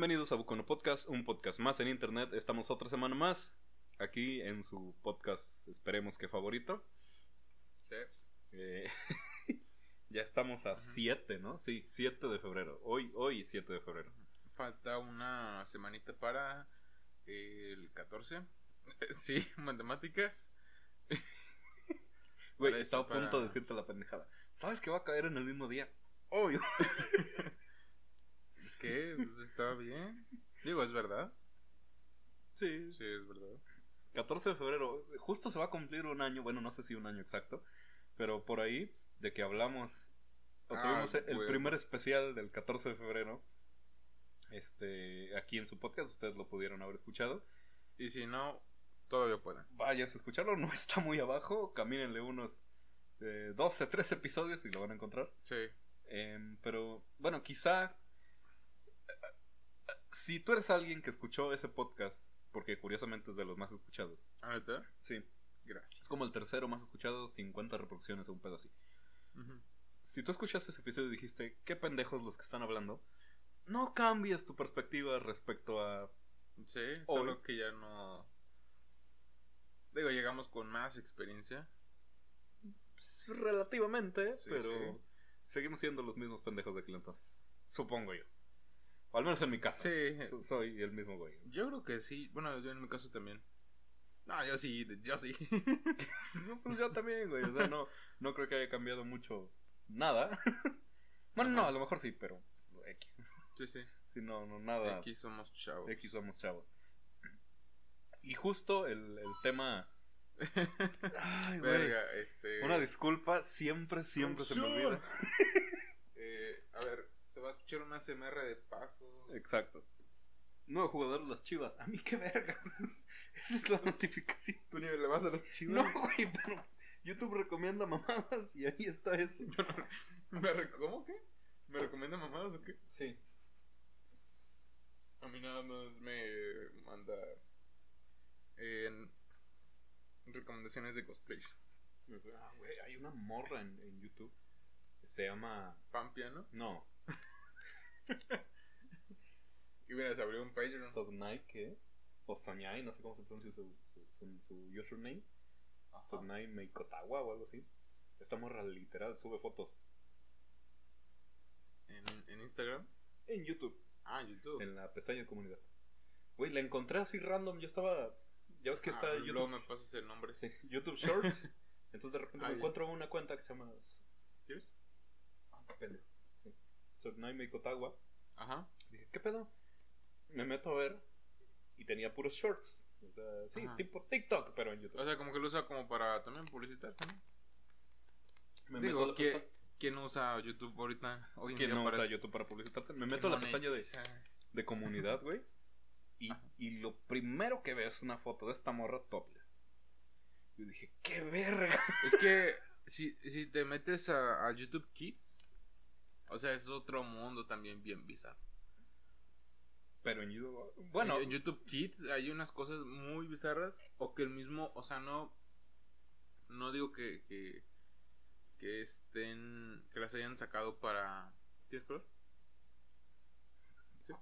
Bienvenidos a Bucono Podcast, un podcast más en internet. Estamos otra semana más aquí en su podcast, esperemos que favorito. Sí. Eh, ya estamos a 7, ¿no? Sí, 7 de febrero. Hoy, hoy 7 de febrero. Falta una semanita para el 14. Sí, matemáticas. Güey, estaba a punto para- de decirte la pendejada. ¿Sabes que va a caer en el mismo día? Obvio. ¿Qué? Pues está bien. Digo, es verdad. Sí, Sí, es verdad. 14 de febrero. Justo se va a cumplir un año, bueno, no sé si un año exacto, pero por ahí de que hablamos. O Ah, tuvimos el primer especial del 14 de febrero. Este, aquí en su podcast, ustedes lo pudieron haber escuchado. Y si no, todavía pueden. Váyanse a escucharlo, no está muy abajo. Camínenle unos eh, 12, 13 episodios y lo van a encontrar. Sí. Em, pero bueno, quizá si tú eres alguien que escuchó ese podcast, porque curiosamente es de los más escuchados. ¿Ahorita? Sí, Gracias. es como el tercero más escuchado, 50 reproducciones o un pedo así. Si tú escuchaste ese episodio y dijiste, qué pendejos los que están hablando, no cambies tu perspectiva respecto a... Sí, Hoy. solo que ya no. Digo, llegamos con más experiencia. pues, relativamente, Sí, pero sí. seguimos siendo los mismos pendejos de aquel entonces. Supongo yo. O al menos en mi caso. Sí. So- soy el mismo güey. Yo creo que sí. Bueno, yo en mi caso también. No, yo sí, yo sí. No, pues yo también, güey. O sea, no, no creo que haya cambiado mucho nada. bueno, no, Ajá. a lo mejor sí, pero X. sí, sí. Sí, no, no, nada. Aquí somos chavos. X somos chavos. Y justo el, el tema. Ay, güey. Verga, este. Una disculpa, siempre, siempre se me olvida. Eh, a ver, se va a escuchar una CMR de pasos. Exacto. Nuevo jugador de las chivas. A mí qué vergas. Esa es la notificación. ¿Tú ni le vas a las chivas? No, güey, pero YouTube recomienda mamadas y ahí está eso. ¿Me re- ¿Cómo que? ¿Me recomienda mamadas o qué? Sí. A mí nada más me manda. En. Recomendaciones de cosplay. Ah, güey, hay una morra en, en YouTube. Se llama. Pampia, ¿no? No. Y mira, se abrió un Patreon. Sognai, ¿qué? O Soñai, no sé cómo se pronuncia su, su, su- su username. Ajá. Sognai Meikotawa o algo así. Esta morra literal sube fotos En, en Instagram. en YouTube, Ah, YouTube. en la pestaña de comunidad. Güey, la encontré así random. Yo estaba. Ya ves que está Ah, YouTube. Luego me pasas el nombre. Sí, YouTube Shorts. Entonces de repente Ah, me ya. encuentro una cuenta que se llama. ¿Quieres? Ah, pendejo. Sí. Sognai Meikotawa. Ajá. Dije, ¿qué pedo? Me meto a ver y tenía puros shorts. O sea, sí, Ajá. tipo TikTok, pero en YouTube. O sea, como que lo usa como para también publicitarse, ¿no? Me Digo, meto a ¿quién, quién usa YouTube ahorita? Hoy en ¿Quién día no usa? YouTube para publicitarte? Me meto a la pestaña de, de comunidad, güey. Y, y lo primero que veo es una foto de esta morra topless. Yo dije, ¡qué verga! Es que si, si te metes a, a YouTube Kids, o sea, es otro mundo también bien bizarro. Pero en YouTube. Bueno, en YouTube Kids hay unas cosas muy bizarras o que el mismo, o sea, no no digo que que, que estén que las hayan sacado para ¿Tienes color? Sí.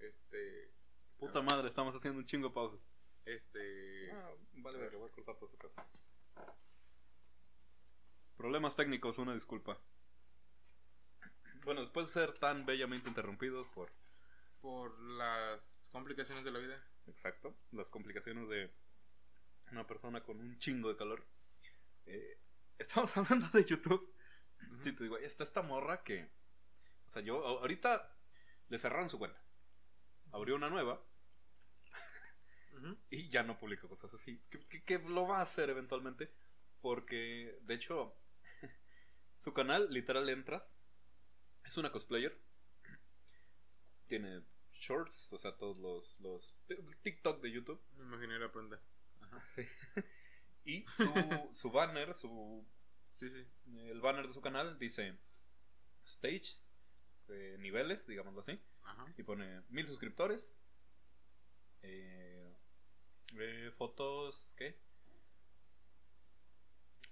Este puta madre, estamos haciendo un chingo de pausas. este Ah, vale, verga, voy a cortar todo esto. Problemas técnicos, una disculpa. Bueno, después de ser tan bellamente interrumpidos por por las complicaciones de la vida. Exacto. Las complicaciones de una persona con un chingo de calor. Eh, estamos hablando de YouTube. Sí, te digo, está esta morra que. O sea, yo ahorita le cerraron su cuenta. Abrió una nueva y ya no publica cosas así. Que, que- que lo va a hacer eventualmente. Porque, de hecho, su canal, literal, entras. Es una cosplayer. Tiene shorts, o sea, todos los, los TikTok de YouTube. Me imaginé la prenda. Ajá, sí. Y su, su banner, su, Sí, sí. el banner de su canal dice Stage, eh, niveles, digámoslo así. Ajá. Y pone mil suscriptores. eh, eh, fotos, ¿qué?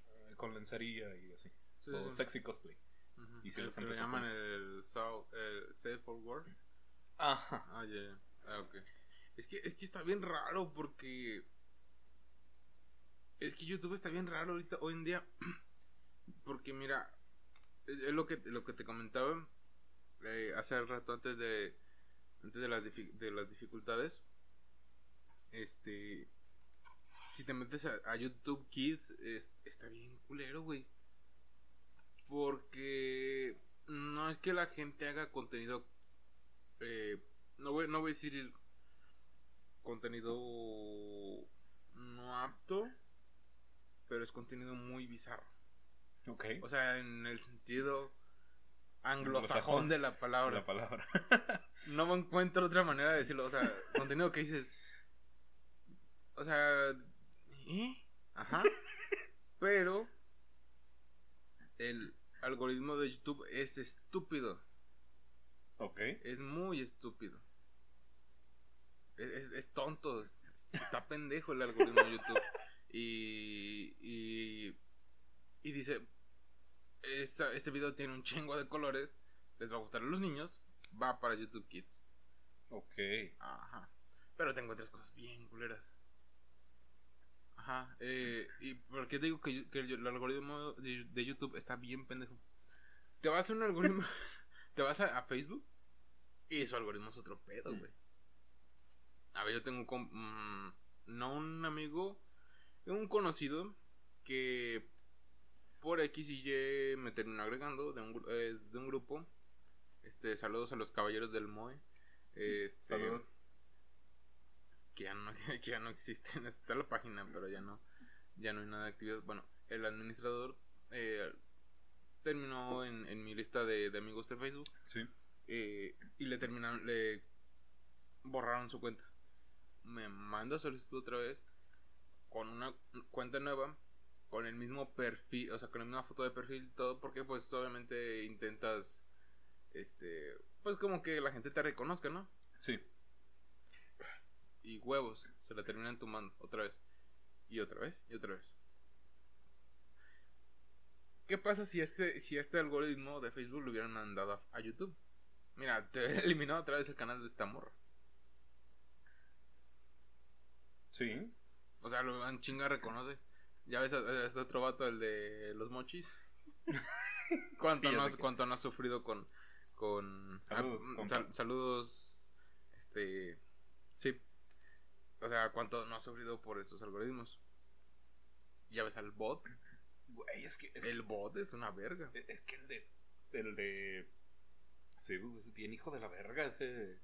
Eh, con lencería y así. Sí, o sí. sexy cosplay. Ujú. Y los que empezó llaman el, South, el Safe for Work. Ajá. Ah. Ah, ok. Es que, es que está bien raro porque. Es que YouTube está bien raro ahorita, hoy en día. Porque mira, es, es lo que lo que te comentaba eh, hace rato antes de antes de las de las dificultades. Este, si te metes a, a YouTube Kids es- está bien culero, güey. Porque no es que la gente haga contenido eh, no voy no voy a decir contenido no apto, pero es contenido muy bizarro. Ok. O sea, en el sentido Anglosajón. de la palabra. La palabra. No encuentro otra manera de decirlo. O sea, contenido que dices. O sea. ¿eh? Ajá. Pero. El algoritmo de YouTube es estúpido. ok. Es muy estúpido. Es, es- es tonto. es- es- está pendejo el algoritmo de YouTube. Y. Y. Y dice. "Esta- este video tiene un chingo de colores. Les va a gustar a los niños. Va para YouTube Kids. Ok. Ajá. Pero te encuentras cosas bien culeras. Ajá. Eh, ¿Y por qué te digo que, que el algoritmo de, de YouTube está bien pendejo? Te vas a un algoritmo. te vas a, a Facebook. Y su algoritmo es otro pedo, güey. A ver, yo tengo un. com- mm, no un amigo. Un conocido. Que. Por X y Y me terminó agregando de un, eh, de un grupo. Este, saludos a los caballeros del MOE. Este, Saludos. Que ya no, que ya no existen, está la página, pero ya no, ya no hay nada de actividad. Bueno, el administrador eh, terminó en, en mi lista de, de amigos de Facebook Sí. eh, y le terminaron, le borraron su cuenta. Me manda solicitud otra vez con una cuenta nueva, con el mismo perfil, o sea, con la misma foto de perfil, y todo, porque pues obviamente intentas, este, pues como que la gente te reconozca, ¿no? Sí. Y huevos se la terminan tomando otra vez y otra vez y otra vez. ¿Qué pasa si este si este algoritmo de Facebook lo hubieran mandado a, a YouTube? Mira, te hubiera eliminado otra vez el canal de esta morra. Sí. O sea, lo han chinga reconoce. Ya ves a, a este otro vato, el de los mochis. ¿Cuánto, Sí, no, has, que- cuánto no has sufrido con. con Saludos, ah, sal- saludos. Este. Sí. O sea, cuánto no has sufrido por esos algoritmos. Ya ves al bot. Güey, es que. Es, El bot es una verga. es que el de. El de. Sí, es bien hijo de la verga ese.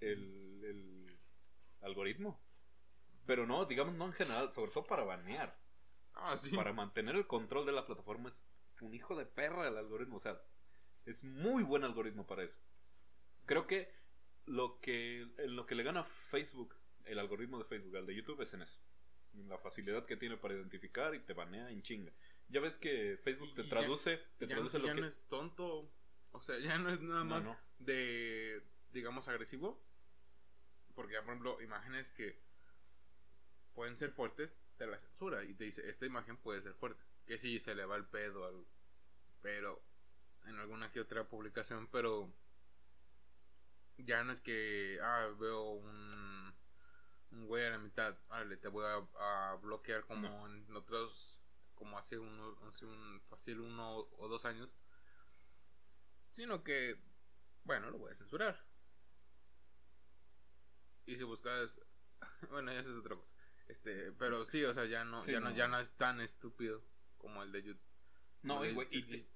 El. El. Algoritmo. Pero no, digamos, no en general, sobre todo para banear. Ah, sí. Para mantener el control de la plataforma es un hijo de perra el algoritmo. O sea, es muy buen algoritmo para eso. Creo que lo que, en lo que le gana Facebook, el algoritmo de Facebook al de YouTube es en eso. En la facilidad que tiene para identificar y te banea en chinga. Ya ves que Facebook te Y ya- traduce, te ya, traduce lo ya que... no es tonto. O sea, ya no es nada No, más no. de, digamos, agresivo. Porque, por ejemplo, imágenes que pueden ser fuertes, te la censura y te dice, esta imagen puede ser fuerte. Que sí, se le va el pedo al... Pero, en alguna que otra publicación, pero... Ya no es que, ah, veo un... Un güey a la mitad, vale, te voy a, a bloquear como en otros... Como hace, uno, hace un fácil uno o dos años. Sino que, bueno, lo voy a censurar. Y si buscas, bueno, ya eso es otra cosa. Este, pero sí, o sea, ya no, Sí, ya no, no. ya no es tan estúpido como el de YouTube. No, y,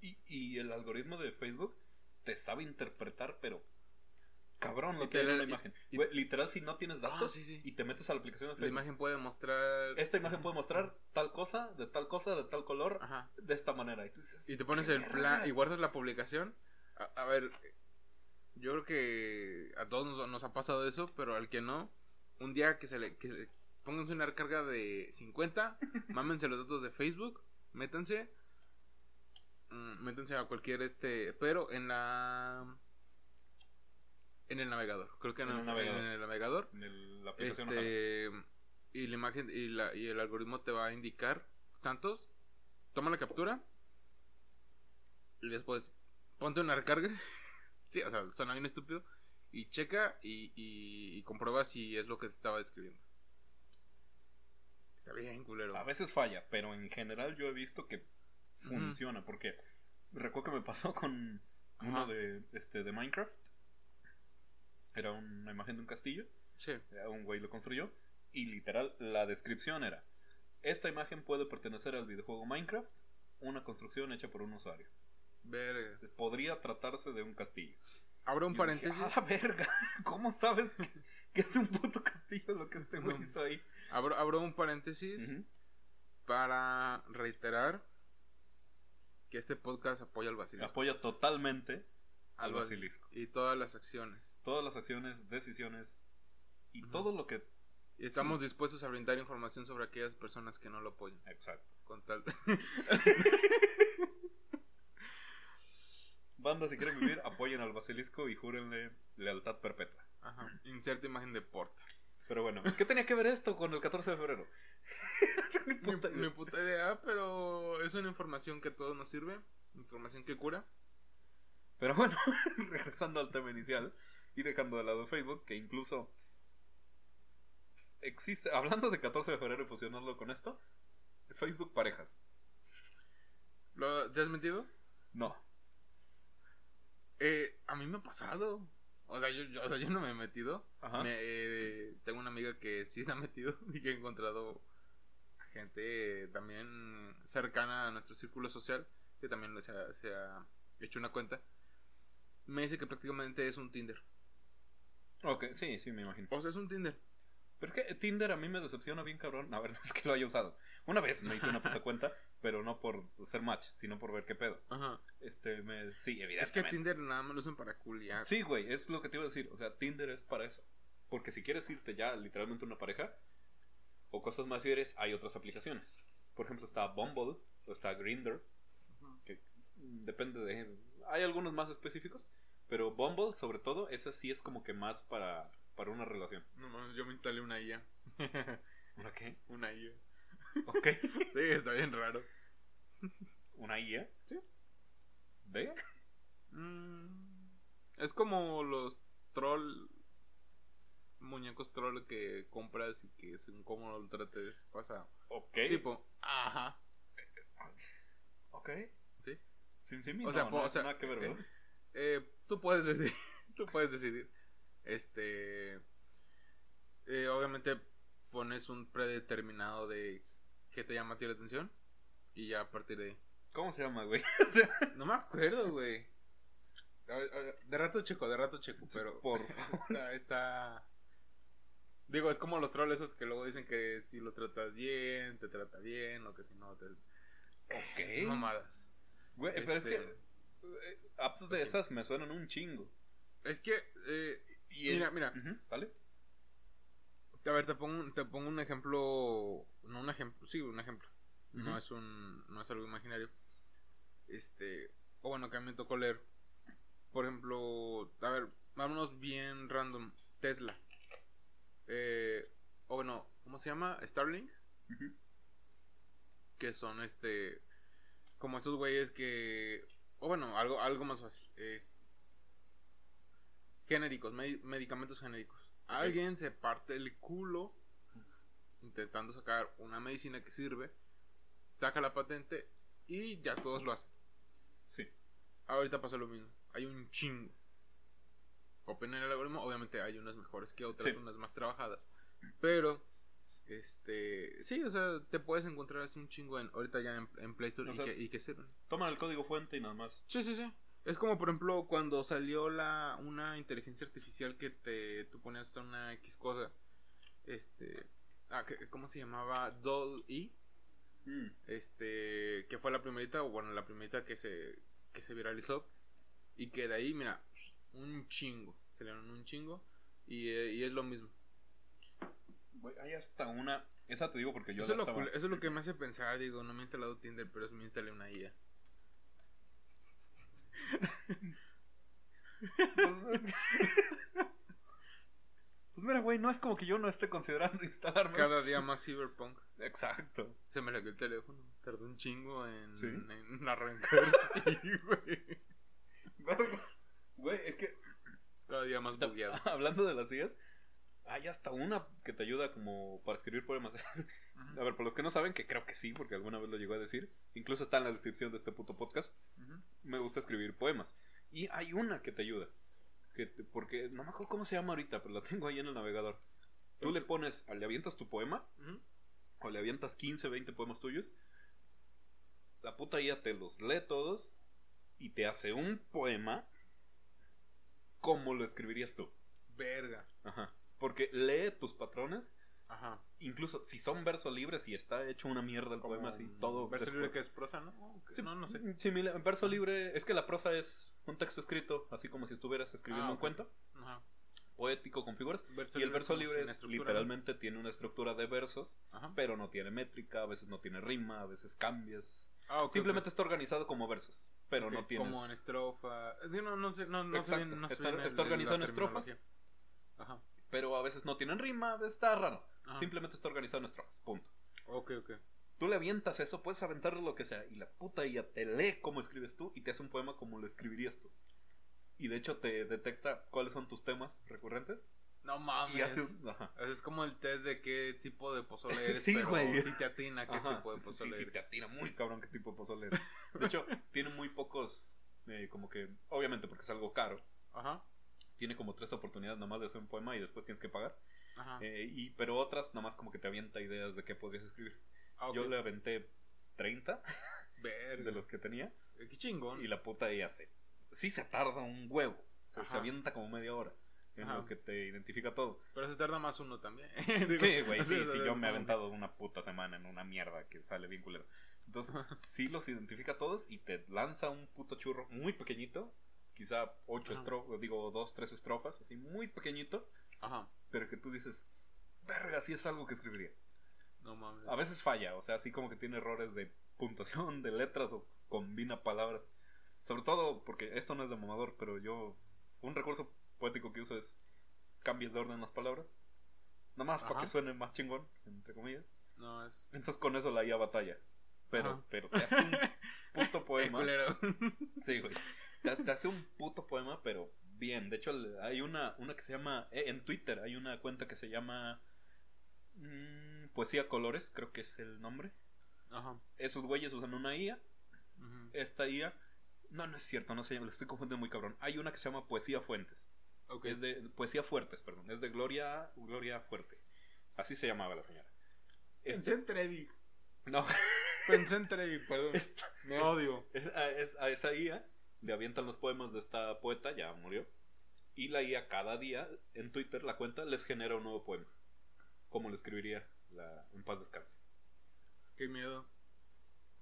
y- y el algoritmo de Facebook te sabe interpretar, pero cabrón lo que hay en la- la imagen. y- literal, si no tienes datos Ah, sí, sí. y te metes a la aplicación de La Facebook, imagen puede mostrar. esta imagen puede mostrar tal cosa, de tal cosa, de tal color, Ajá. de esta manera. Y, tú dices, Y te pones "¿Qué el verga?". plan y guardas la publicación. A, a ver, yo creo que a todos nos, nos ha pasado eso, pero al que no, un día que se le que se- pónganse una recarga de 50, mámense los datos de Facebook, métanse, mm, métanse a cualquier este, pero en la en el navegador, creo que en, En el, navegador. en el navegador, En el- la aplicación este y la imagen y, la, y el algoritmo te va a indicar tantos toma la captura y después ponte una recarga Sí, o sea, suena bien estúpido. Y checa y, y, y comprueba si es lo que te estaba describiendo. Está bien, culero. A veces falla, pero en general yo he visto que funciona. Porque recuerdo que me pasó con uno de, este, de Minecraft. Era una imagen de un castillo. Sí. Un güey lo construyó. Y literal, la descripción era: Esta imagen puede pertenecer al videojuego Minecraft, una construcción hecha por un usuario. Ver. Podría tratarse de un castillo. Abro un Yo paréntesis. Dije, ¡A la verga! ¿Cómo sabes que, que es un puto castillo lo que este güey No. hizo ahí? Abro, abro un paréntesis para reiterar que este podcast apoya al basilisco. Apoya totalmente al basilisco. Y todas las acciones. Todas las acciones, decisiones y Ujú. todo lo que. Y estamos dispuestos a brindar información sobre aquellas personas que no lo apoyan. Exacto. Con tal. Banda, si quieren vivir, apoyen al basilisco y júrenle lealtad perpetua. Ajá. Inserta imagen de porta. Pero bueno, ¿qué tenía que ver esto con el 14 de febrero? Ni puta idea, pero es una información que a todos nos sirve. Información que cura. Pero bueno, regresando al tema inicial y dejando de lado Facebook, que incluso existe, hablando de 14 de febrero y fusionarlo con esto, Facebook parejas. ¿Lo, ¿Te has metido? No. Eh, a mí me ha pasado. O sea, yo, yo, o sea, yo no me he metido. Ajá. Me, eh, tengo una amiga que sí se ha metido y que ha encontrado a gente también cercana a nuestro círculo social que también se ha, se ha hecho una cuenta. Me dice que prácticamente es un Tinder. Ok, sí, sí, me imagino. O sea, es un Tinder. Pero es que Tinder a mí me decepciona bien cabrón. A ver, no es que lo haya usado. Una vez me hice una puta cuenta, pero no por ser match, sino por ver qué pedo. Ajá. Este, me, sí, evidentemente. Es que Tinder nada más lo usan para culiar. Sí, güey, es lo que te iba a decir. O sea, Tinder es para eso. Porque si quieres irte ya literalmente una pareja o cosas más serias, hay otras aplicaciones. Por ejemplo, está Bumble o está Grindr, que depende de. Hay algunos más específicos, pero Bumble, sobre todo, esa sí es como que más para, para una relación. No, mames, yo me instalé una IA. ¿Una qué? una IA. Ok. Sí, está bien raro. ¿Una IA? Sí. ¿De? Mm, es como los troll. Muñecos troll que compras y que según cómo lo trates pasa. Ok. Tipo, ajá. Ok. Sin O sea, no, po- no, o sea, nada que ver, eh. Eh, tú puedes decidir. tú puedes decidir. Este. eh, obviamente pones un predeterminado de qué te llama a ti la atención. Y ya a partir de ahí. ¿Cómo se llama, güey? O sea, No me acuerdo, güey. De rato checo, de rato checo, pero. por Está, está- Digo, es como los trolls esos que luego dicen que si lo tratas bien, te trata bien, o que si no te. Ok. Mamadas. Güey, pero es Este- que eh, apps de esas me suenan un chingo. Es que. eh, Mira, el- mira. ¿Vale? a ver, te pongo, un- te pongo un ejemplo. No un ejemplo, sí, un ejemplo. No es un. No es algo imaginario. Este. O bueno, que a mí me tocó leer. Por ejemplo, a ver, vámonos bien random. Tesla. Eh, o bueno, ¿cómo se llama? Starlink. Que son este como estos güeyes que o bueno algo algo más fácil eh, genéricos medi- medicamentos genéricos alguien se parte el culo intentando sacar una medicina que sirve saca la patente y ya todos lo hacen Sí. ahorita pasa lo mismo hay un chingo Open el algoritmo obviamente hay unas mejores que otras Sí. unas más trabajadas pero este sí o sea te puedes encontrar así un chingo en ahorita ya en, en Play Store O y, sea, que, y que sirven. Toman el código fuente y nada más. sí sí sí. Es como por ejemplo cuando salió la una inteligencia artificial que te tú ponías una X cosa este ah, que- cómo se llamaba Doll E. Mm. este que fue la primerita o bueno la primerita que se que se viralizó. Y que de ahí mira un chingo salieron un chingo. Y, eh, y es lo mismo Güey, hay hasta una. Esa te digo porque yo eso, la es lo, estaba- eso es lo que me hace pensar digo no me he instalado Tinder pero me instalé una IA Pues mira, güey, no es como que yo no esté considerando instalarme. cada día más cyberpunk Exacto. se me le el teléfono tardó un chingo en, ¿Sí? en arrancar sí güey. Güey, es que ya más bugueado. Hablando de las IAs, hay hasta una que te ayuda como para escribir poemas. A ver, por los que no saben, que creo que sí, porque alguna vez lo llegó a decir, incluso está en la descripción de este puto podcast, me gusta escribir poemas. Y hay una que te ayuda, que te- porque no me acuerdo cómo se llama ahorita, pero la tengo ahí en el navegador. Tú le pones, le avientas tu poema, o le avientas 15, 20 poemas tuyos, la puta IA te los lee todos y te hace un poema como lo escribirías tú. Verga. Ajá. Porque lee tus patrones, Ajá. incluso si son versos libres y está hecho una mierda el Como poema así, todo Verso después- libre que es prosa, ¿no? Sí, no, no sé. Similar, verso libre, es que la prosa es un texto escrito, así como si estuvieras escribiendo Ah, un cuento, Ajá. poético con figuras. Verso y el libre verso libre literalmente tiene una estructura de versos, Ajá. pero no tiene métrica, a veces no tiene rima, a veces cambias. Ah, ok, Simplemente está organizado como versos, pero no tienes. Como en estrofa. Es que no, no sé, no, no sé no está- el- está organizado en estrofas. Ajá. Pero a veces no tienen rima, a veces está raro. Ajá. Simplemente está organizado en estrofas, punto. Ok, ok. Tú le avientas eso, puedes aventarle lo que sea, y la puta ya te lee cómo escribes tú y te hace un poema como lo escribirías tú. Y de hecho te detecta cuáles son tus temas recurrentes. No mames. Y hace un. Ajá. Es como el test de qué tipo de pozole eres. Sí, pero güey. Si te atina qué Ajá, tipo de sí, pozole sí, sí, te eres. atina muy cabrón qué tipo de pozole eres. De hecho, tiene muy pocos, eh, como que, obviamente porque es algo caro, Ajá. Tiene como tres oportunidades nada más de hacer un poema y después tienes que pagar. Ajá. Eh, y, pero otras nada más como que te avienta ideas de qué podrías escribir. Ah, ok. Yo le aventé 30 Verga. de los que tenía Eh, Qué chingón. y la puta ella se... Sí se tarda un huevo, se, se avienta como media hora en Ajá. lo que te identifica todo. Pero se tarda más uno también. Sí, güey, sí, sí, yo me he aventado una puta semana en una mierda que sale bien culero. Entonces, sí los identifica todos y te lanza un puto churro muy pequeñito, quizá ocho estrofas, digo, dos, tres estrofas, así muy pequeñito, Ajá. pero que tú dices, verga, sí es algo que escribiría. No mames. A veces falla, o sea, así como que tiene errores de puntuación, de letras o combina palabras. Sobre todo porque esto no es de mamador, pero yo. Un recurso poético que uso es cambies de orden las palabras. Nada más para que suene más chingón, entre comillas. No es. Entonces con eso la IA batalla. Pero, Ajá. pero te hace un puto poema. Sí, güey. Te, te hace un puto poema, pero bien. De hecho, hay una, una que se llama. eh, en Twitter hay una cuenta que se llama. mm, Poesía Colores, creo que es el nombre. Ajá. Esos güeyes usan una IA. Esta IA. No, no es cierto, no sé, lo estoy confundiendo muy cabrón. Hay una que se llama Poesía Fuentes. Es de Poesía Fuertes, perdón. Es de Gloria, Gloria Fuerte. Así se llamaba la señora. Pensé Este, en Trevi. no, Pensé en Trevi, perdón. esta- Me odio. es, a, es- a esa IA le avientan los poemas de esta poeta, ya murió. Y la IA cada día en Twitter, la cuenta, les genera un nuevo poema. Como lo escribiría la, en paz descanse. Qué miedo.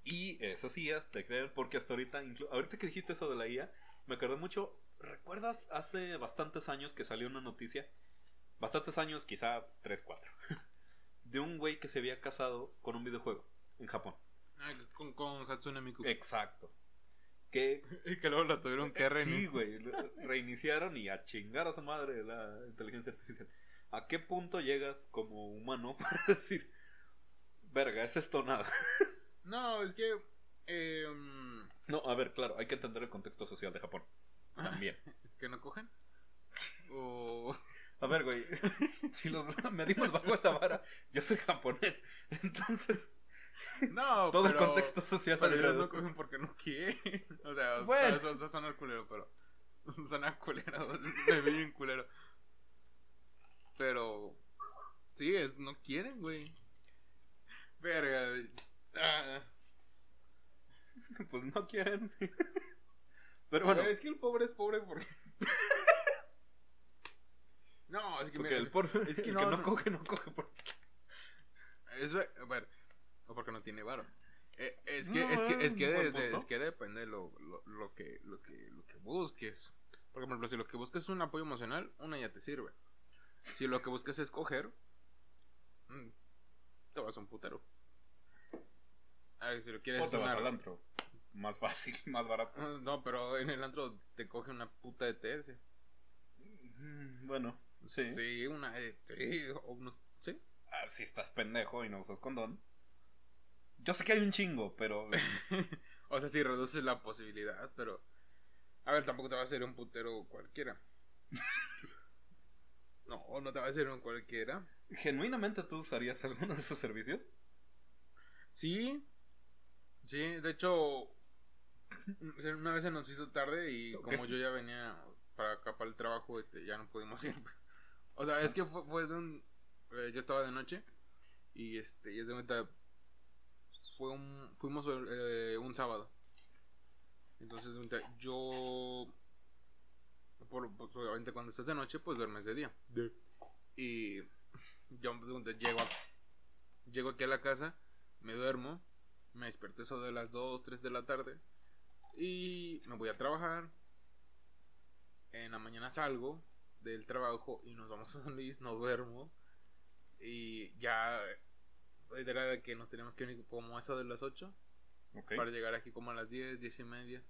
Y esas IAs te creen porque hasta ahorita, ahorita que dijiste eso de la IA, me acordé mucho. ¿Recuerdas hace bastantes años que salió una noticia? Bastantes años, quizá 3, 4. De un güey que se había casado con un videojuego en Japón. Ah, con, con Hatsune Miku. Exacto. Que Y que luego la tuvieron que Sí, reiniciar. güey. lo- Reiniciaron y a chingar a su madre la inteligencia artificial. ¿A qué punto llegas como humano para decir, verga, es esto nada? No, es que. Eh, mm, No, a ver, claro, hay que entender el contexto social de Japón. También. ¿Que no cogen? O. A ver, güey, si los medimos bajo esa vara, yo soy japonés. Entonces, No, todo el pero- contexto social Pero ellos no cogen porque no quieren. O sea, Bueno. eso, eso suena culero, pero. Suena culero. Me vi bien culero. Pero. Sí, es, no quieren, güey. Verga. Ah. pues no quieren. Pero bueno, es que el pobre es pobre porque. no, es que porque mira, el, es el que no, no. coge, no coge. porque- Es, a ver, o porque no tiene varo. Eh, es que, No, es que, es que, de- es que depende lo, lo, lo que, lo que, lo que busques. Por ejemplo, si lo que buscas es un apoyo emocional, una ya te sirve. Si lo que buscas es coger, mm, te vas a un putero. A ver, si lo quieres O te vas al antro. Más fácil, más barato. Ah, No, pero en el antro te coge una puta de TS. Mm, Bueno, sí. Sí, una sí, o unos, sí. Ah, si estás pendejo y no usas condón. Yo sé que hay un chingo, pero. o sea, sí reduces la posibilidad, pero. A ver, tampoco te va a ser un putero cualquiera. No, no te va a decir un cualquiera. ¿Genuinamente tú usarías alguno de esos servicios? Sí. Sí, de hecho, una vez se nos hizo tarde y como yo ya venía para acá para el trabajo, este, ya no pudimos ir. O sea, es que fue, fue de un... eh, yo estaba de noche y este, y es de cuenta, fue un, fuimos eh, un sábado. Entonces, yo... Por, pues, obviamente cuando estás de noche, pues duermes de día. Y yo cuenta, llego, a- llego aquí a la casa, me duermo, me despierto eso de las 2, 3 de la tarde y me voy a trabajar. En la mañana salgo del trabajo y nos vamos a San Luis, no duermo. Y ya era de que nos teníamos que venir como eso de las 8 Ok. para llegar aquí como a las 10, 10 y media.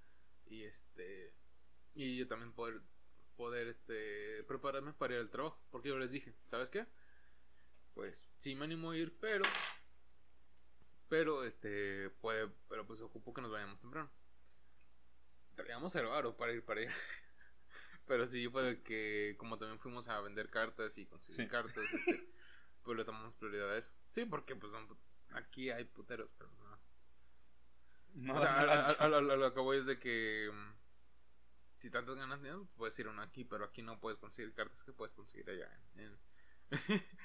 Y este. Y yo también poder, poder este, prepararme para ir al trabajo. Porque yo les dije, ¿sabes qué? Pues sí me animo a ir, pero. Pero este. Puede. Pero pues ocupo que nos vayamos temprano. Traíamos el varo para ir para allá. Pero sí, puede que como también fuimos a vender cartas y conseguir Sí. cartas, este, pues le tomamos prioridad a eso. Sí, porque pues son, aquí hay puteros, pero no. No, o sea, no, a, a- no. a- a- a lo que voy es de que mm, si tantas ganas tienes, puedes ir a uno aquí, pero aquí no puedes conseguir cartas que puedes conseguir allá. en- en-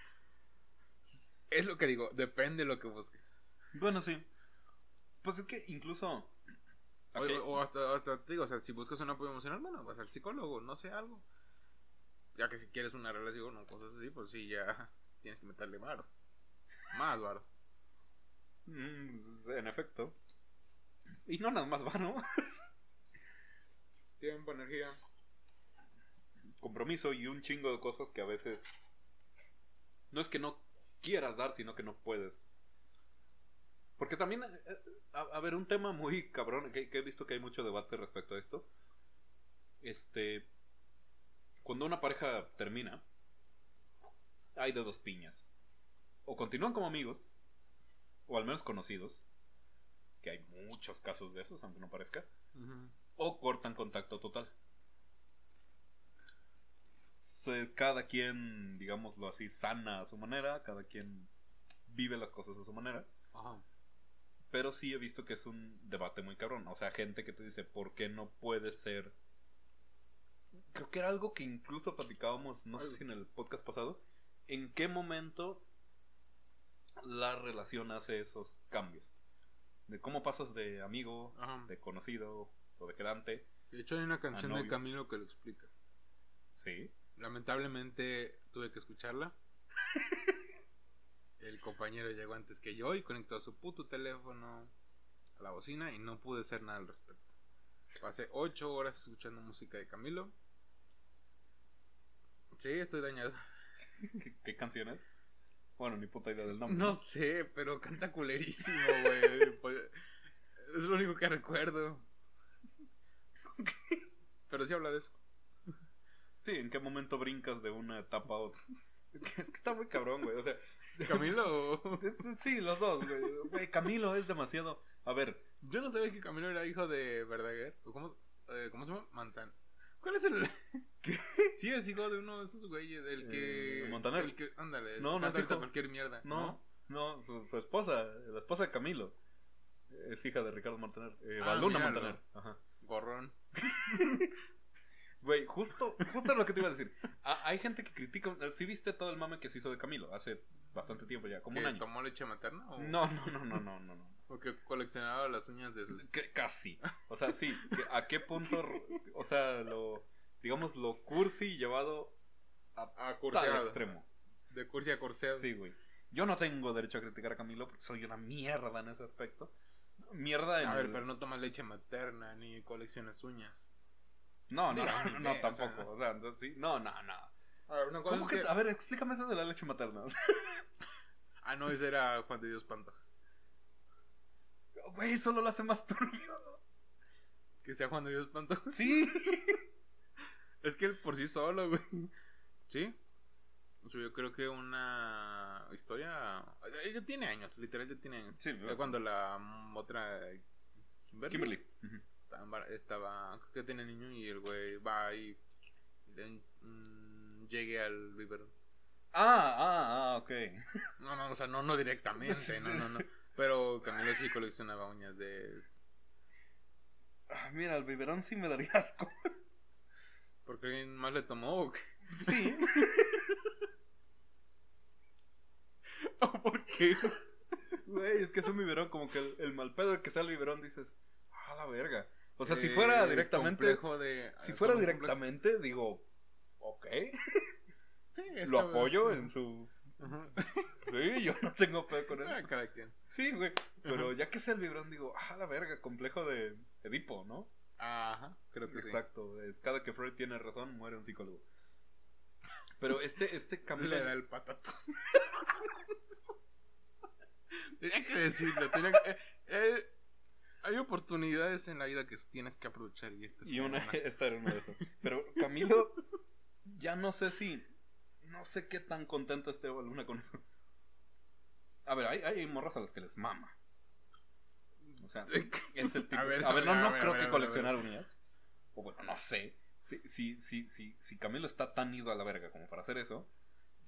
es lo que digo, depende de lo que busques. Bueno, sí. Pues es que incluso. O, hasta, hasta te digo, o sea, si buscas un apoyo emocional, bueno, vas al psicólogo, no sé, algo. Ya que si quieres una relación o cosas así, pues sí, ya tienes que meterle varo. Más varo. mm, en efecto. Y no nada más va, ¿no? Tiempo, energía. Compromiso y un chingo de cosas que a veces. No es que no quieras dar, sino que no puedes. Porque también, eh, a, a ver, un tema muy cabrón, que, que he visto que hay mucho debate respecto a esto. Este. Cuando una pareja termina, hay de dos piñas. O continúan como amigos, o al menos conocidos, que hay muchos casos de esos, aunque no parezca, o cortan contacto total. Cada quien, digámoslo así, sana a su manera, cada quien vive las cosas a su manera. Pero sí he visto que es un debate muy cabrón. O sea, gente que te dice, ¿por qué no puede ser? Creo que era algo que incluso platicábamos, no sé si en el podcast pasado. ¿En qué momento la relación hace esos cambios? De cómo pasas de amigo, Ajá. de conocido o de quedante. De hecho, hay una canción A de. Camilo que lo explica. Sí. Lamentablemente tuve que escucharla. El compañero llegó antes que yo y conectó su puto teléfono a la bocina y no pude hacer nada al respecto. Pasé ocho horas escuchando música de Camilo. Sí, estoy dañado. ¿Qué, qué canción es? Bueno, ni puta idea del nombre. No sé, pero canta culerísimo, güey. Pues, Es lo único que recuerdo. Pero sí habla de eso. Sí, ¿en qué momento brincas de una etapa a otra? Es que está muy cabrón, güey. O sea, Camilo. sí, los dos, güey. Güey, Camilo es demasiado. A ver, Yo no sabía que Camilo era hijo de Verdaguer. ¿O ¿Cómo, eh, ¿Cómo se llama? Manzan. ¿Cuál es el.? ¿Qué? Sí, es hijo de uno de esos güeyes. El que. Eh, Montaner. El que, ándale. el No, que no es hijo. cualquier mierda. no, no, su, su esposa, la esposa de Camilo, es hija de Ricardo Montaner. Eh, Ah, Baluna. Montaner. Ajá. Gorrón. Güey, justo, justo lo que te iba a decir. Hay gente que critica. ¿Sí viste todo el mame que se hizo de Camilo? Hace bastante tiempo ya, como ¿Que un año. tomó leche materna? ¿O, No, no, no, no, no, no. no. O que coleccionaba las uñas de sus. Casi. O sea, sí. ¿A qué punto, o sea, lo, digamos, lo cursi llevado a tal extremo? De cursi a corseado. Sí, güey. Yo no tengo derecho a criticar a Camilo porque soy una mierda en ese aspecto. Mierda en A ver, el- pero no tomas leche materna ni coleccionas uñas. No, no, no, no, ve, o sea. tampoco. O sea, entonces, sí. No, no, no. A ver, una cosa ¿Cómo es que, que. A ver, explícame eso de la leche materna. Ah, no, ese era Juan de Dios Pantoja. Güey, solo lo hace más turbio. Que sea Juan de Dios Pantoja. Sí. Es que él por sí solo, güey. ¿Sí? Subió creo que una historia... Ya tiene años, literal ya tiene años. Sí, cuando la otra... Kimberly, Kimberly. Estaba, estaba... Creo que tiene niño y el güey va y le- mm, llegue al biberón. Ah, ah, ah, ok. No, no, o sea, no, no directamente, no, no, no. Pero Camilo sí coleccionaba uñas de. Ah, Mira, el biberón sí me daría asco. ¿Porque alguien más le tomó o qué? Sí. ¿O por qué? Güey, es que es un biberón, como que el, el mal pedo de que sea el biberón dices, ah, la verga. O sea, si Eh, fuera directamente, complejo de- si fuera complejo- directamente, digo, ok, Sí, lo está apoyo en su... Ajá. Sí, yo no tengo pedo con Ah, eso. Cada quien. Sí, güey, pero ya que sea el biberón, digo, ah, la verga, complejo de Edipo, ¿no? Ajá, creo que sí. Exacto, es- cada que Freud tiene razón, muere un psicólogo. Pero este, este Camilo... Le da el patatos. tenía que decirlo. Tenía que- eh, eh, hay oportunidades en la vida que tienes que aprovechar y esta Y fue una, esta era una de esas. Pero Camilo, ya no sé si. No sé qué tan contenta esté Luna con eso. A ver, hay, hay morras a las que les mama. O sea, ese tipo. A ver, a ver, no, a no ver, creo a ver, que coleccionar uñas. O bueno, no sé. Si, si, si, si, si Camilo está tan ido a la verga como para hacer eso,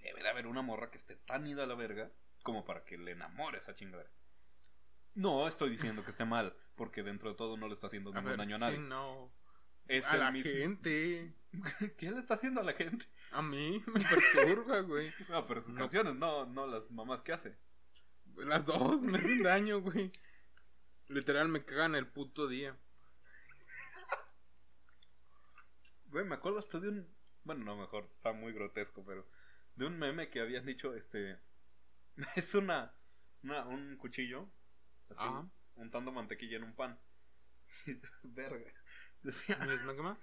debe de haber una morra que esté tan ida a la verga como para que le enamore esa chingadera. No estoy diciendo que esté mal, porque dentro de todo no le está haciendo ningún daño a sí, nadie. no. Es a la mismo- gente. ¿Qué le está haciendo a la gente? A mí me perturba, güey. No, pero sus No. canciones, no, no las mamás que hace. Las dos me hacen daño, güey. Literal me cagan el puto día. Güey, me acuerdo hasta de un. Bueno, no, mejor, está muy grotesco, pero. De un meme que habían dicho, este. Es una. una un cuchillo. Así, Ajá. untando mantequilla en un pan. Verga. Decía. ¿Y es magma?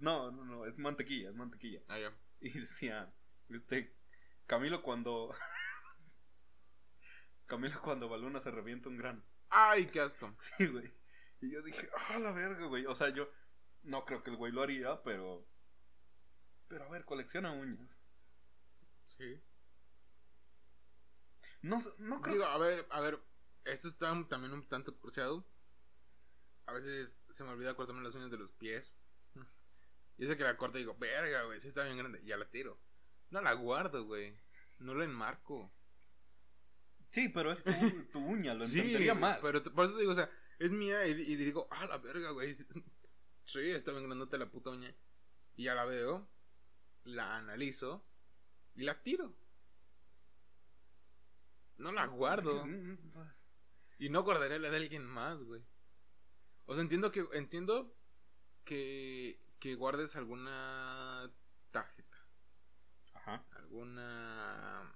No, no, no, es mantequilla, es mantequilla. Ah, ya. Y decía. Este. Camilo cuando. Camilo cuando Baluna se revienta un grano. Ay, qué asco. Sí, güey. Y yo dije, ah, la verga, güey. O sea, yo no creo que el güey lo haría, pero. Pero a ver, colecciona uñas. Sí. No, no creo. Digo, a ver, a ver, esto está también un tanto cruciado. A veces se me olvida cortarme las uñas de los pies. Y ese que la corto y digo, verga, güey, sí está bien grande. Ya la tiro. No la guardo, güey. No la enmarco. Sí, pero es tu, tu uña, lo Sí, entendería más. Pero por eso te digo, o sea, es mía y, y digo, ah, la verga, güey. Sí, está bien grandota la puta uña. Y ya la veo, la analizo y la tiro. No la guardo. Y no guardaré la de alguien más, güey. O sea, entiendo que entiendo que que guardes alguna tarjeta, Ajá. alguna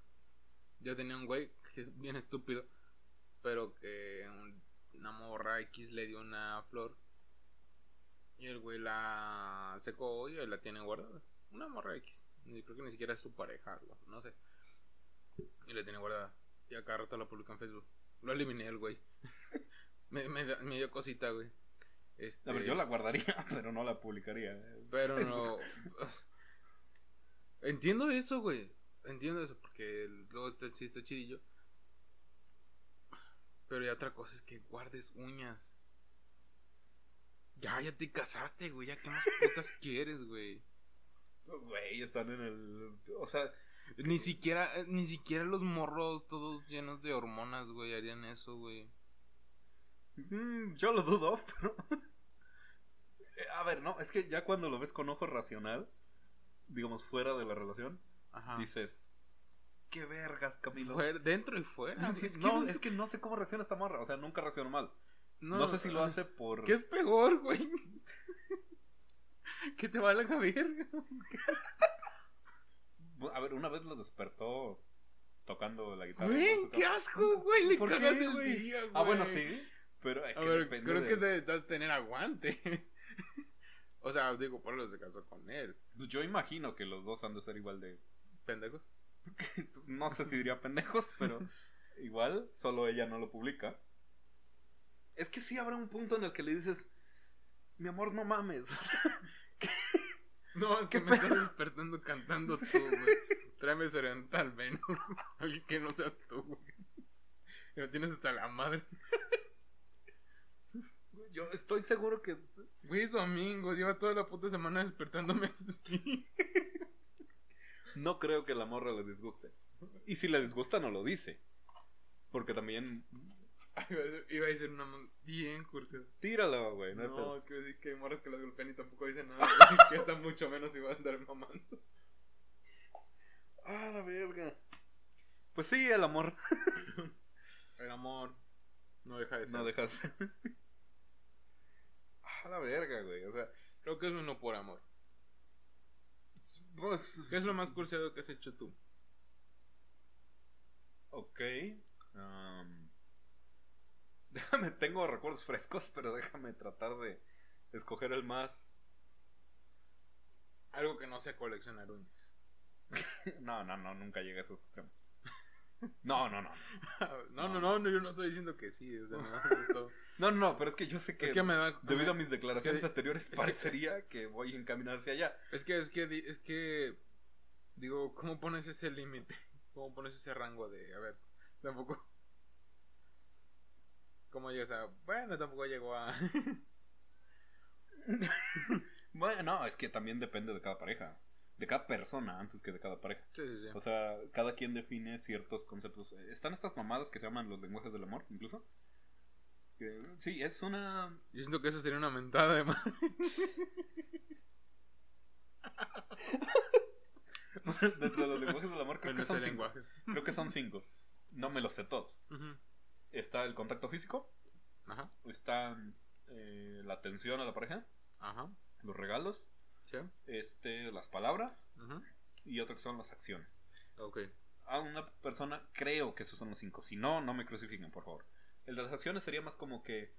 yo tenía un güey que es bien estúpido, pero que un- una morra X le dio una flor y el güey la secó y la tiene guardada. Una morra X, creo que ni siquiera es su pareja, no sé. Y la tiene guardada. Y a cada rato la publica en Facebook. Lo eliminé el güey. me, me, me dio cosita, güey. Este, A ver, yo la guardaría, pero no la publicaría. Pero no. Entiendo eso, güey. Entiendo eso, porque luego sí está chidillo. Pero ya otra cosa es que guardes uñas. Ya, ya te casaste, güey. Ya, ¿qué más putas quieres, güey? Pues, güey, están en el. O sea, Ni siquiera, eh, ni siquiera los morros todos llenos de hormonas, güey, harían eso, güey. Mm, yo lo dudo, pero. Eh, A ver, no, es que ya cuando lo ves con ojo racional, digamos, fuera de la relación, Ajá. dices. ¿Qué vergas, Camilo? Fuera- dentro y fuera. Es que, no, no, es que no sé cómo reacciona esta morra. O sea, nunca reaccionó mal. No, sé si lo hace por. ¿Qué es peor, güey? que te valga verga. A ver, una vez lo despertó tocando la guitarra. Güey, qué asco, güey. Le ¿Por qué, cagas el día, güey. Ah, bueno, sí. Pero es A que ver, creo de- que debe de tener aguante. o sea, digo, por eso se casó con él. Yo imagino que los dos han de ser igual de. Pendejos. No sé si diría pendejos, pero igual, solo ella no lo publica. Es que sí habrá un punto en el que le dices, mi amor, no mames. No, es que ¿Qué me estás despertando cantando tú, güey. Tráeme Serental Venom. Alguien que no sea tú, güey. Y me tienes hasta la madre. Yo estoy seguro que. Güey, es domingo, lleva toda la puta semana despertándome así. No creo que la morra le disguste. Y si le disgusta, no lo dice. Porque también. Iba a decir- una bien curiosa. Tírala, güey. No, No, es que iba a decir que hay morras que las golpean y tampoco dicen nada. Iba a decir que está mucho menos y va a andar mamando. Ah, la verga. Pues sí, el amor. El amor no deja de ser. No dejas. Ah, la verga, güey. O sea, Creo que es uno por amor. pues, ¿Qué es lo más cursiado que has hecho tú? Ok. am, déjame, tengo recuerdos frescos, pero déjame tratar de escoger el más. Algo que no sea coleccionar uñas. No, no, no, nunca llegué a esos extremos. No, no, no. No, no, no, no, yo no estoy diciendo que sí. O sea, me da gusto. No, no, no, pero es que yo sé que, Es que me da. debido a mis declaraciones es que- anteriores parecería que voy encaminado hacia allá. Es que, es que, es que. Digo, ¿cómo pones ese límite? ¿Cómo pones ese rango de. A ver, tampoco. ¿Cómo llegas a.? Bueno, tampoco llegó a. Bueno, no, es que también depende de cada pareja. De cada persona antes que de cada pareja. Sí, sí, sí. O sea, cada quien define ciertos conceptos. Están estas mamadas que se llaman los lenguajes del amor, incluso. Que, sí, es una. Yo siento que eso sería una mentada de madre. Dentro de los lenguajes del amor, creo que son cinco. lenguaje. Creo que son cinco. No me los sé todos. Está el contacto físico. Ajá, Está eh, la atención a la pareja. ajá. Los regalos. Sí. Este, las palabras. Y otro que son las acciones. Ok. a una persona, creo que esos son los cinco. Si no, no me crucifiquen, por favor. El de las acciones sería más como que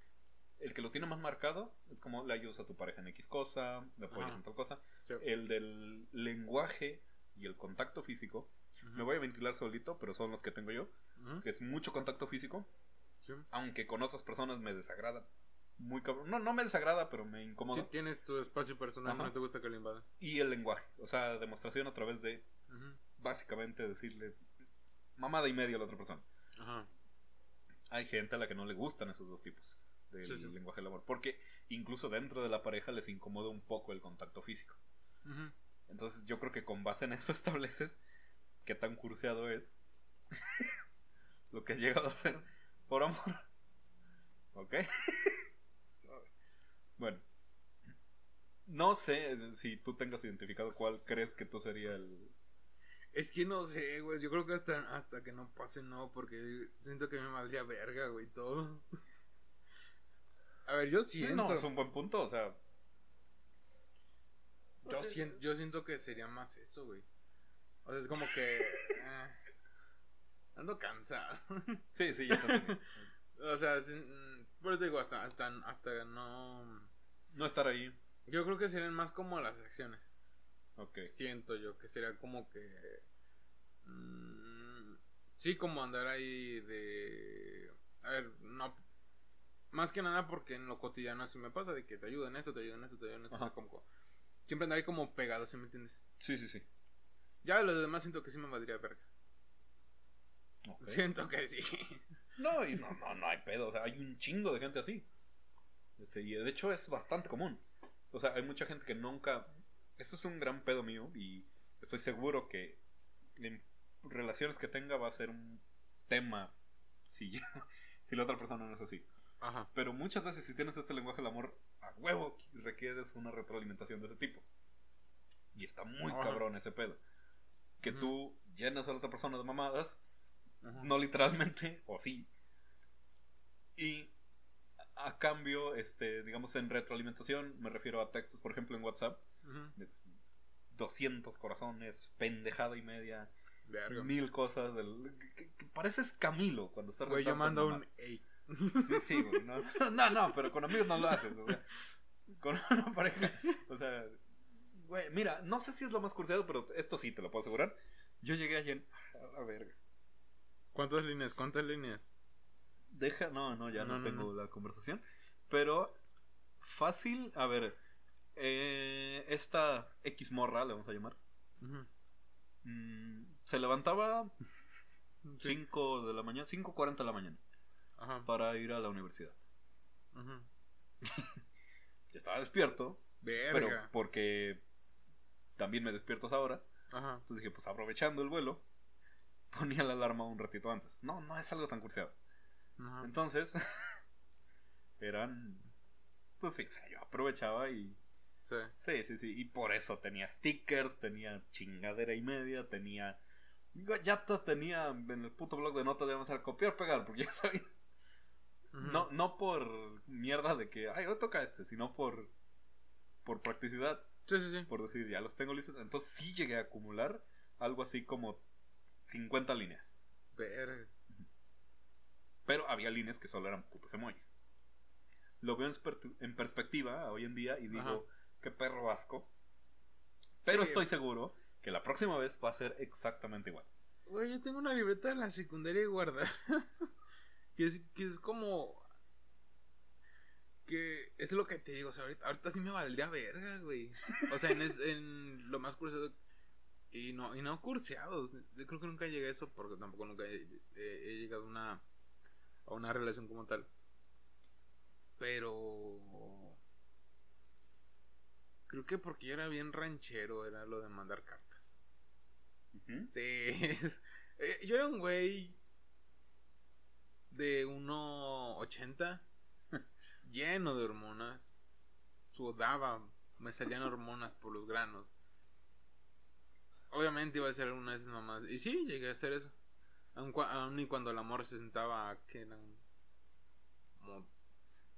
el que lo tiene más marcado es como le ayudas a tu pareja en X cosa, le apoyas Ajá. en tal cosa. Sí. El del lenguaje y el contacto físico, me voy a ventilar solito, pero son los que tengo yo, que es mucho contacto físico, Sí. aunque con otras personas me desagrada. Muy cabrón. No, no me desagrada, pero me incomoda. Sí, tienes tu espacio personal, Ajá. no te gusta que lo invadan. Y el lenguaje, o sea, demostración a través de básicamente decirle mamada y media a la otra persona. Ajá. hay gente a la que no le gustan esos dos tipos del Sí, sí. lenguaje del amor. Porque incluso dentro de la pareja les incomoda un poco el contacto físico. Entonces yo creo que con base en eso estableces qué tan curseado es lo que has llegado a hacer por amor. ¿Ok? bueno. No sé si tú tengas identificado cuál crees que tú sería el... Es que no sé, güey. Yo creo que hasta, hasta que no pase, no, porque siento que me valdría verga, güey, todo. A ver, yo siento. No, es un buen punto, o sea... yo, siento yo siento que sería más eso, güey. O sea, es como que. eh, ando cansado. Sí, sí, yo también. o sea, sin- por eso digo, hasta, hasta, hasta no. No estar ahí. Yo creo que serían más como las acciones. Ok. Siento yo que sería como que. mm, sí, como andar ahí de. A ver, no. Más que nada porque en lo cotidiano así me pasa de que te ayudan esto, te ayudan esto, te ayudan esto. O sea, como, siempre andar ahí como pegado, ¿sí me entiendes? Sí, sí, sí. Ya lo demás siento que sí me valdría verga. Ok. Siento que sí. No, y no, no, no hay pedo. O sea, hay un chingo de gente así. Este, y de hecho es bastante común. O sea, hay mucha gente que nunca. Esto es un gran pedo mío y estoy seguro que en relaciones que tenga va a ser un tema si, si la otra persona no es así. Ajá. Pero muchas veces si tienes este lenguaje del amor, a huevo requieres una retroalimentación de ese tipo. Y está muy Ajá. cabrón ese pedo. Que tú llenas a la otra persona de mamadas Ajá. no literalmente, o sí. Y a a cambio, este, digamos, en retroalimentación, me refiero a textos, por ejemplo, en WhatsApp, de 200 corazones, pendejada y media, Verga. mil cosas. Del, que, que pareces Camilo cuando estás Güey, yo mando un ey. Sí, sí, güey. No, no, no, pero con amigos no lo haces. O sea, con una pareja. O sea, güey, mira, no sé si es lo más cursiado, pero esto sí te lo puedo asegurar. Yo llegué ayer. A la verga. ¿Cuántas líneas? ¿Cuántas líneas? Deja, no, no, ya no, tengo no. la conversación. Pero fácil, a ver, eh, esta X morra, le vamos a llamar, Ujú. mm, se levantaba Sí. 5 de la mañana, 5.40 de la mañana Ajá. para ir a la universidad. Ujú. Yo estaba despierto, pero Verga. porque también me despierto a esa hora. Ajá. Entonces dije, pues aprovechando el vuelo, ponía la alarma un ratito antes. No, no es algo tan cursiado. Entonces, eran. Pues sí, o sea, yo aprovechaba y. Sí. Sí, sí, sí. Y por eso tenía stickers, tenía chingadera y media, tenía. Gallatas tenía en el puto blog de notas de avanzar copiar, pegar, porque ya sabía. No, no por mierda de que, ay, hoy toca este, sino por. Por practicidad, Sí, sí, sí. por decir, ya los tengo listos. Entonces sí llegué a acumular algo así como 50 líneas. Verga. Pero había líneas que solo eran putos emojis. Lo veo en, en perspectiva hoy en día y digo, Ajá. qué perro asco. Pero Sí. estoy seguro que la próxima vez va a ser exactamente igual. Güey, yo tengo una libreta de la secundaria guardada. que, es, que es como. Que es lo que te digo. O sea, ahorita, ahorita sí me valdría verga, güey. O sea, en, es- en lo más curseado. Y no, y no curseados. Yo creo que nunca llegué a eso porque tampoco nunca he, he- he llegado a una, a una relación como tal. Pero. Creo que porque yo era bien ranchero, era lo de mandar cartas. Sí, es- eh, yo era un güey de 1.80 lleno de hormonas. Sudaba, me salían hormonas por los granos. Obviamente iba a ser alguna de esas mamás. Y sí, llegué a hacer eso. Aun, aun y cuando el amor se sentaba, que eran como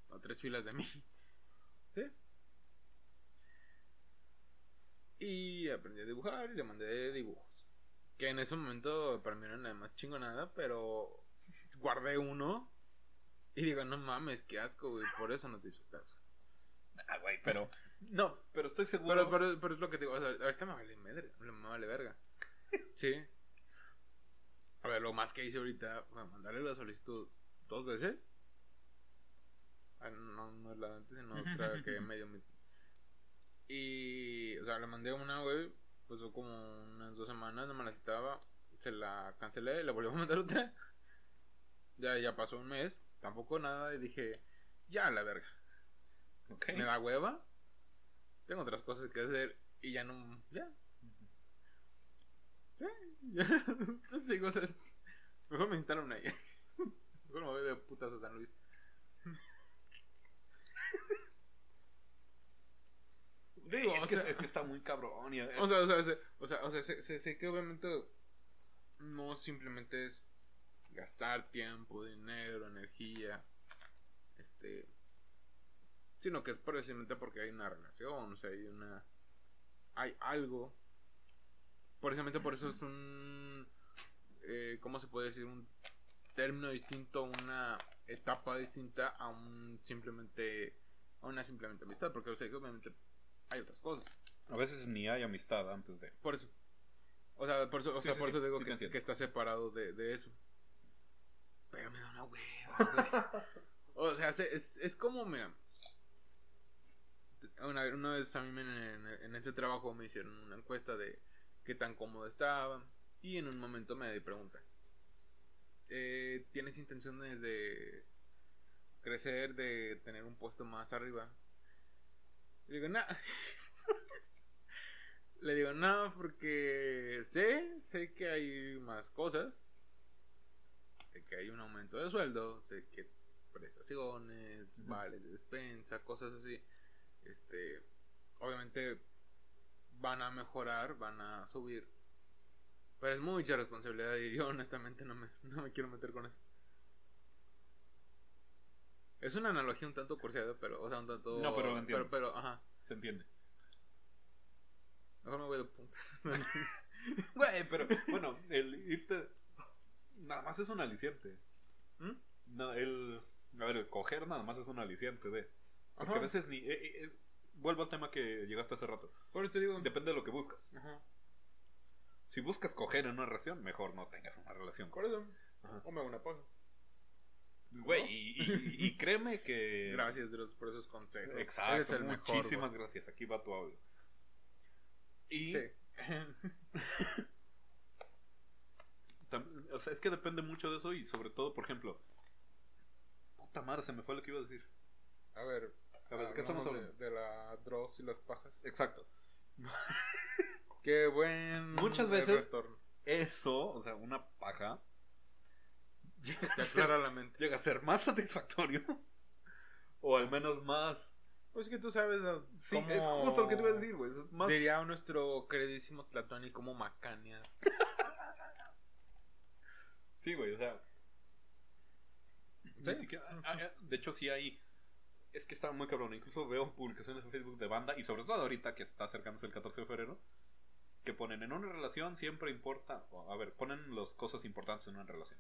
a tres filas de mí. Sí. Y aprendí a dibujar y le mandé dibujos. Que en ese momento para mí no era nada más chingonada, pero guardé uno y digo, no mames, qué asco, güey. Por eso no te hizo caso. Ah, güey, pero. No, pero estoy seguro. Pero, pero, pero es lo que te digo, o sea, ahorita me vale, madre, me vale verga. Sí. A ver, lo más que hice ahorita fue mandarle la solicitud dos veces. Ah, no, no es la de antes, sino otra que medio. Y, o sea, le mandé una, güey. Pasó como unas dos semanas, no me la citaba. Se la cancelé, le volví a mandar otra. Ya, ya pasó un mes, tampoco nada. Y dije, ya la verga. Ok. Me da hueva. Tengo otras cosas que hacer y ya no. Ya. Ya. ya. Digo, o sea, es- mejor me instalo una ya. Mejor me voy de putas a San Luis. Digo, es, o que, sea, es que está muy cabrón. y- o sea, o sea, o sea, o sea, sé, sé- sé que obviamente no simplemente es gastar tiempo, dinero, energía, este, sino que es precisamente porque hay una relación, o sea, hay una, hay algo, precisamente por eso es un, eh, ¿cómo se puede decir? Un término distinto, una etapa distinta a un simplemente, a una simplemente amistad, porque o sea, que obviamente hay otras cosas. A veces ni hay amistad antes de. Por eso. O sea, por eso, o Sí, sea, sí, por sí, eso digo que, que está separado de, de eso. Pero me da una hueva, o sea, se- es, es como, mira. Una, una vez a mí en, en este trabajo me hicieron una encuesta de qué tan cómodo estaba. Y en un momento me preguntan: eh, ¿Tienes intenciones de crecer, de tener un puesto más arriba? Y digo, nah. Le digo, no, porque sé, sé que hay más cosas. Sé que hay un aumento de sueldo, sé que prestaciones, vales de despensa, cosas así. Este, obviamente van a mejorar, van a subir. Pero es mucha responsabilidad y yo honestamente no me, no me quiero meter con eso. Es una analogía un tanto cursiada, pero, o sea, un tanto... No, pero lo entiendo. Pero, pero, ajá. Se entiende. Mejor me voy de puntas. Güey, pero bueno, el irte. Nada más es un aliciente. ¿Mm? No, el. A ver, el coger nada más es un aliciente de. Ajá. a veces ni. eh, eh, eh, vuelvo al tema que llegaste hace rato. Por eso te digo. Depende de lo que buscas. Ajá. Si buscas coger en una relación, mejor no tengas una relación. Por eso. Ajá. O me hago una pausa. Güey, y, y- y créeme que. Gracias Dios por esos consejos. Exacto, Eres el mejor. muchísimas gracias. Aquí va tu audio. Y Sí. o sea, es que depende mucho de eso y sobre todo, por ejemplo, puta madre, se me fue lo que iba a decir. A ver. A ver, ¿de qué estamos Hablamos hablando? de, de la Dross y las pajas. Exacto. Qué buen. Muchas veces- retorno. Eso, o sea, una paja. Llega a ser- la mente. llega a ser más satisfactorio. O al menos más. Pues que tú sabes. ah, Sí, cómo es justo lo que te iba a decir, güey. Es más. Diría nuestro queridísimo Tlatoni como Macania. Sí, güey, o sea. ni Sí. siquiera- ah, ah, de hecho, sí hay. Es que está muy cabrón. Incluso veo publicaciones en Facebook de banda. Y sobre todo ahorita que está acercándose el 14 de febrero. Que ponen en una relación siempre importa. o, A ver, ponen las cosas importantes en una relación.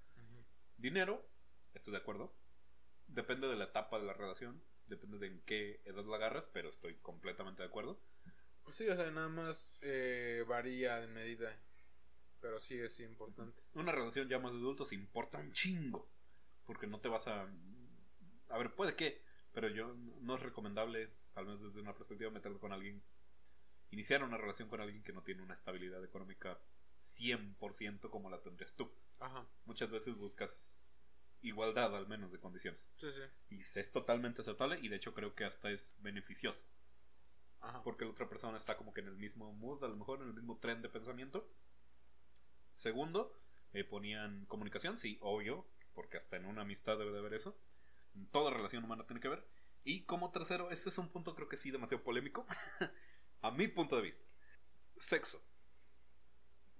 Dinero, estoy de acuerdo. Depende de la etapa de la relación. Depende de en qué edad la agarras. Pero estoy completamente de acuerdo. Pues sí, o sea, nada más eh, varía de medida. Pero sí es importante. Una relación ya más de adultos importa un chingo. Porque no te vas a. A ver, puede que. Pero yo no es recomendable, al menos desde una perspectiva, meterte con alguien. Iniciar una relación con alguien que no tiene una estabilidad económica 100% como la tendrías tú. Ajá. Muchas veces buscas igualdad, al menos, de condiciones. Sí, sí. Y es totalmente aceptable y de hecho creo que hasta es beneficioso. Ajá. Porque la otra persona está como que en el mismo mood, a lo mejor en el mismo tren de pensamiento. Segundo, eh, ponían comunicación, sí, obvio, porque hasta en una amistad debe de haber eso. Toda relación humana tiene que ver. Y como tercero, este es un punto creo que sí demasiado polémico. a mi punto de vista. Sexo.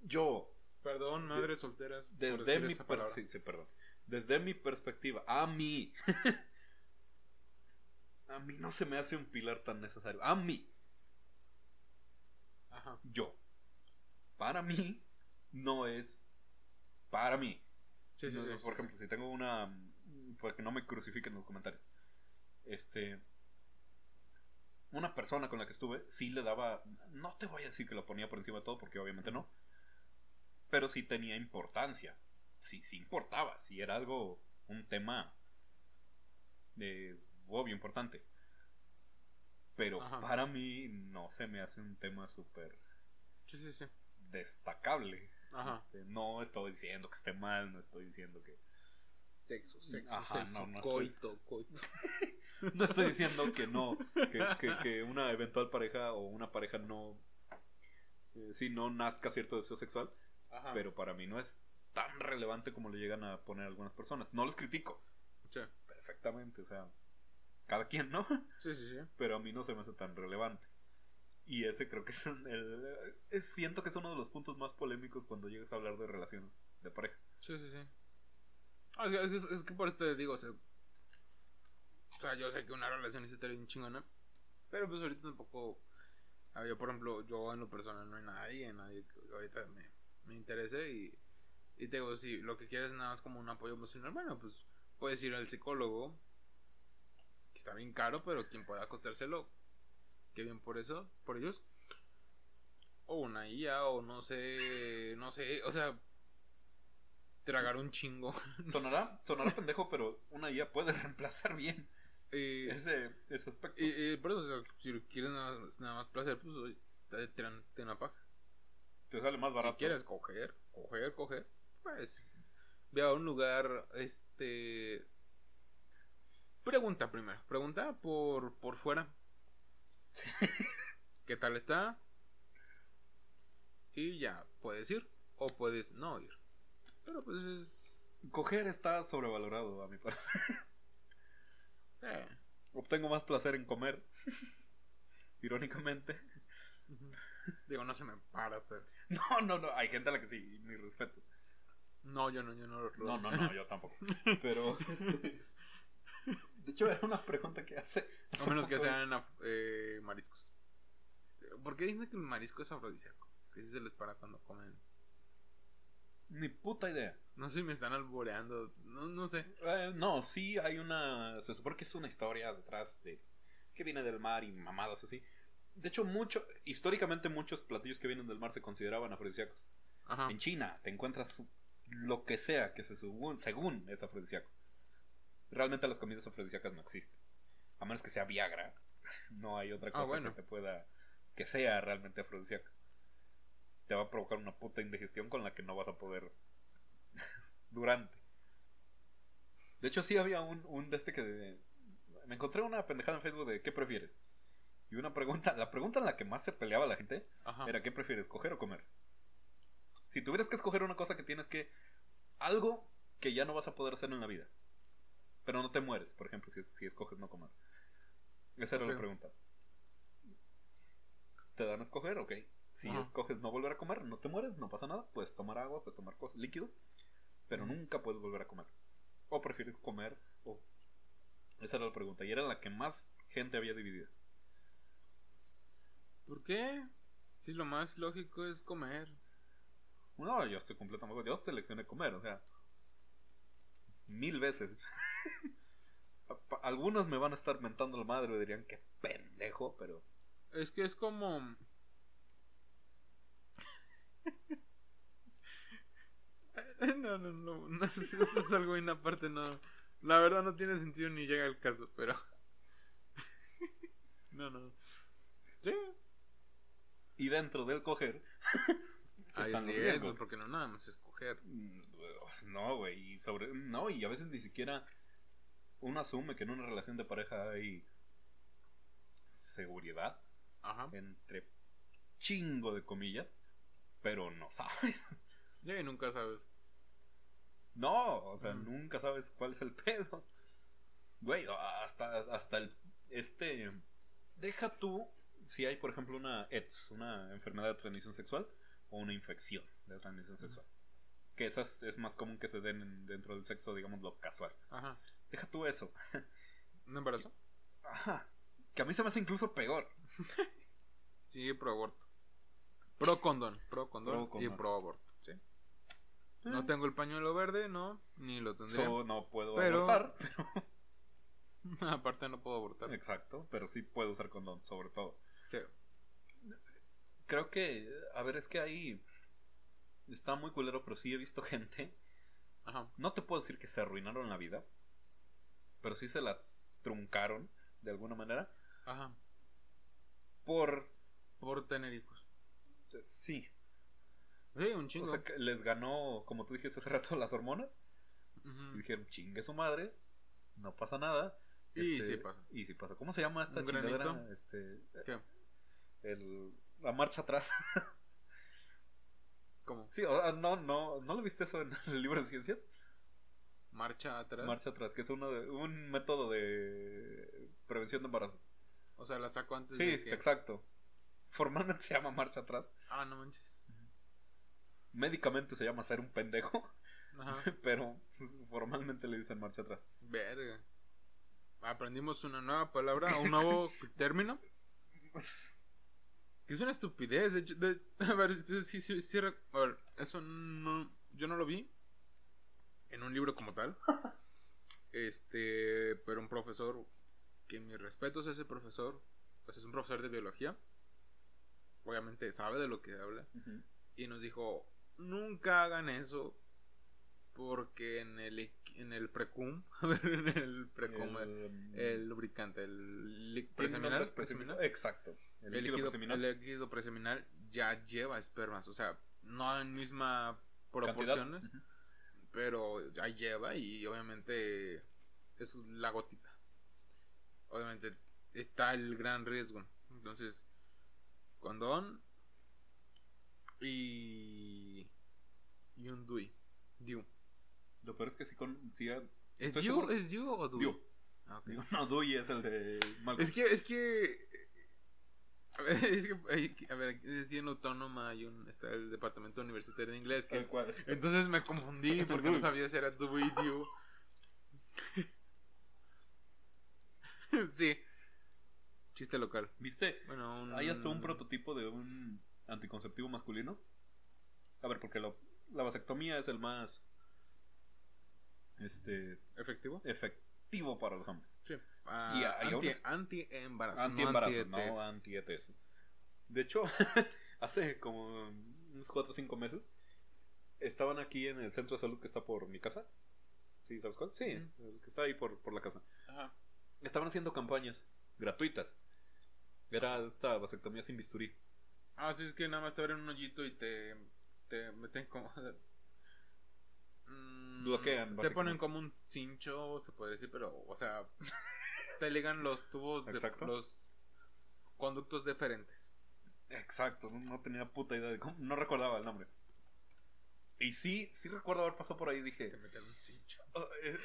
Yo, Perdón, madres solteras. por desde decir mi, esa palabra. sí, sí, perdón. desde mi perspectiva, a mí, a mí no se me hace un pilar tan necesario. A mí, Ajá. yo, para mí, no es para mí. Sí, sí, No, sí. Por ejemplo, si tengo una. Para que no me crucifiquen en los comentarios. Este. Una persona con la que estuve, sí le daba. No te voy a decir que lo ponía por encima de todo, porque obviamente no. Pero sí tenía importancia. Sí, sí importaba. Sí era algo. Un tema. De. Obvio, importante. Pero Ajá. para mí no se me hace un tema súper sí. Sí, sí, sí. destacable. Ajá. Este, no estoy diciendo que esté mal, no estoy diciendo que. Sexo, sexo, Ajá, sexo. no, no coito, coito. No estoy diciendo que no, que, que- que una eventual pareja o una pareja no. eh, sí, no nazca cierto deseo sexual, Ajá. pero para mí no es tan relevante como le llegan a poner algunas personas. No los critico, Sí, perfectamente, o sea, cada quien, ¿no? sí, sí. sí. Pero a mí no se me hace tan relevante. Y ese creo que es el. es- siento que es uno de los puntos más polémicos cuando llegas a hablar de relaciones de pareja. Sí, sí, sí. Ah, es, que, es que- es que por eso te digo, o sea, o sea, yo sé que una relación es estaría bien chingona, pero pues ahorita tampoco, yo por ejemplo, yo en lo personal no hay nadie, nadie que ahorita me, me interese y, y te digo, si lo que quieres es nada más como un apoyo emocional, bueno, pues puedes ir al psicólogo, que está bien caro, pero quien pueda costárselo, qué bien por eso, por ellos. O una IA, o no sé, no sé, o sea, tragar un chingo. Sonará, sonará pendejo, pero una IA puede reemplazar bien Y, ese, ese aspecto. y, y por eso, o sea, si quieres nada, más- nada más placer, pues te tiran te una paja. Te sale más barato. Si quieres coger, coger, coger, pues ve a un lugar, este... Pregunta primero, pregunta por, por fuera. ¿Qué tal está? Y ya, puedes ir o puedes no ir. Pero pues es... Coger está sobrevalorado, a mi parecer. eh, Obtengo más placer en comer. Irónicamente. Digo, no se me para, pero... No, no, no. Hay gente a la que sí, mi respeto. No, yo no, yo no lo No, no, no, yo tampoco. Pero, este, De hecho, era una pregunta que hace. A menos que sean eh, mariscos. ¿Por qué dicen que el marisco es afrodisíaco? Que si se les para cuando comen. Ni puta idea. No sé si me están alboreando. No, no sé. Eh, no, sí hay una. Se supone que es una historia detrás de. que viene del mar y mamadas así. De hecho, mucho. Históricamente, muchos platillos que vienen del mar se consideraban afrodisíacos. Ajá. En China te encuentras lo que sea que se según, según es afrodisíaco. Realmente las comidas afrodisíacas no existen. A menos que sea Viagra. No hay otra Ah, cosa bueno. que te pueda. que sea realmente afrodisíaca. Te va a provocar una puta indigestión con la que no vas a poder. durante. De hecho, sí había un, un de este que. me encontré una pendejada en Facebook de ¿qué prefieres? Y una pregunta, la pregunta en la que más se peleaba la gente Ajá. era ¿qué prefieres, coger o comer? Si tuvieras que escoger una cosa que tienes que... Algo que ya no vas a poder hacer en la vida. Pero no te mueres, por ejemplo, si, si escoges no comer. Esa era la pregunta. Te dan a escoger, ok. Si Ajá. escoges no volver a comer, no te mueres, no pasa nada. Puedes tomar agua, puedes tomar cosas, líquidos. Pero nunca puedes volver a comer. O prefieres comer o... Esa era la pregunta. Y era la que más gente había dividido. ¿Por qué? Si lo más lógico es comer. No, yo estoy completamente. Yo seleccioné comer, o sea. Mil veces. Algunos me van a estar mentando la madre y dirían que pendejo, pero. Es que es como. No, no, no, no, eso es algo en aparte, no. La verdad no tiene sentido ni llega al caso, pero. No, no. Sí, Y dentro del coger. hay están los riesgos, porque no nada más escoger. mm, No, güey. Sobre. No, y a veces ni siquiera. Uno asume que en una relación de pareja hay. Seguridad. Ajá. Entre chingo de comillas. Pero no sabes. Y nunca sabes. No, o sea, Mm. nunca sabes cuál es el pedo. Güey, hasta, hasta el. Este. Deja tú si hay, por ejemplo, una ETS, una enfermedad de transmisión sexual, o una infección de transmisión sexual. Que esas es más común que se den en- dentro del sexo, digamos, lo casual. Ajá. Deja tú eso. ¿Un embarazo? Ajá. Que a mí se me hace incluso peor. Sí, pro aborto. Pro condón. Pro condón, Pro y condón. pro aborto. Sí. No tengo el pañuelo verde, no. Ni lo tendré. So, no puedo Pero- abortar. Aparte no puedo abortar. Exacto, pero sí puedo usar condón, sobre todo. Sí. Creo que, a ver, es que ahí está muy culero, pero sí he visto gente. Ajá. No te puedo decir que se arruinaron la vida, pero sí se la truncaron de alguna manera Ajá. por. Por tener hijos. Sí, Sí, un chingo. o sea, que les ganó, como tú dijiste hace rato, las hormonas. Y dijeron, chingue su madre, no pasa nada. Y Este, sí pasa. Y sí pasa. ¿Cómo se llama esta ¿Un chingadera? granito? Este, ¿Qué? el, la marcha atrás. ¿Cómo? sí, o- no, no, ¿no lo viste eso en el libro de ciencias? Marcha atrás. Marcha atrás, que es uno de, un método de prevención de embarazos. O sea, la saco antes Sí, de que. exacto. Formalmente se llama marcha atrás. Ah, no manches. Médicamente se llama ser un pendejo, Ajá. pero pues, formalmente le dicen marcha atrás. Verga. Aprendimos una nueva palabra, un nuevo término. Que es una estupidez. De hecho, de- a ver, sí, sí, sí, sí, rec- a ver, eso no. Yo no lo vi en un libro como tal. Este, pero un profesor, que mis respetos a ese profesor, pues es un profesor de biología. Obviamente sabe de lo que habla. Y nos dijo, nunca hagan eso. Porque en el, en el precum, a ver, en el precum, el, el lubricante, el ¿Tiene un preseminal, preseminal, Exacto. El, el líquido líquido, preseminal. el líquido preseminal ya lleva espermas, o sea, no en misma proporciones, pero ya lleva y obviamente es la gotita. Obviamente está el gran riesgo. Entonces, condón y y un DUI. DIU. Lo peor es que sí con. Sí, ¿Es DIU? seguro- ¿Es DIU o DUI? Diu. Ah, ok. Digo, no, Dewey es el de Malcolm. Es que, es que. A ver, es que, hay- a ver, en Autónoma hay un, está el departamento universitario de inglés que es- entonces me confundí porque no sabía si era Dewey Dew. sí. Chiste local. ¿Viste? Bueno, un... Hay hasta un prototipo de un anticonceptivo masculino. A ver, porque lo- la vasectomía es el más. Este. ¿Efectivo? efectivo para los hombres. Sí. Y hay anti, unos- anti-embarazo. Anti-embarazo, no no anti-ETS. De hecho, hace como unos 4 o 5 meses, estaban aquí en el centro de salud que está por mi casa. ¿Sí? ¿Sabes cuál? Sí, el que está ahí por, por la casa. Ajá. Estaban haciendo campañas gratuitas. Era esta vasectomía sin bisturí. Ah, sí, es que nada más te abren un hoyito y te, te meten como... Mm, Bloquean, Te ponen como un cincho, se puede decir, pero, o sea... te ligan los tubos, de, los conductos deferentes. Exacto, no, tenía puta idea de cómo, no recordaba el nombre. Y sí, sí recuerdo haber pasado por ahí y dije, Te meten un cincho. "Oh, eh",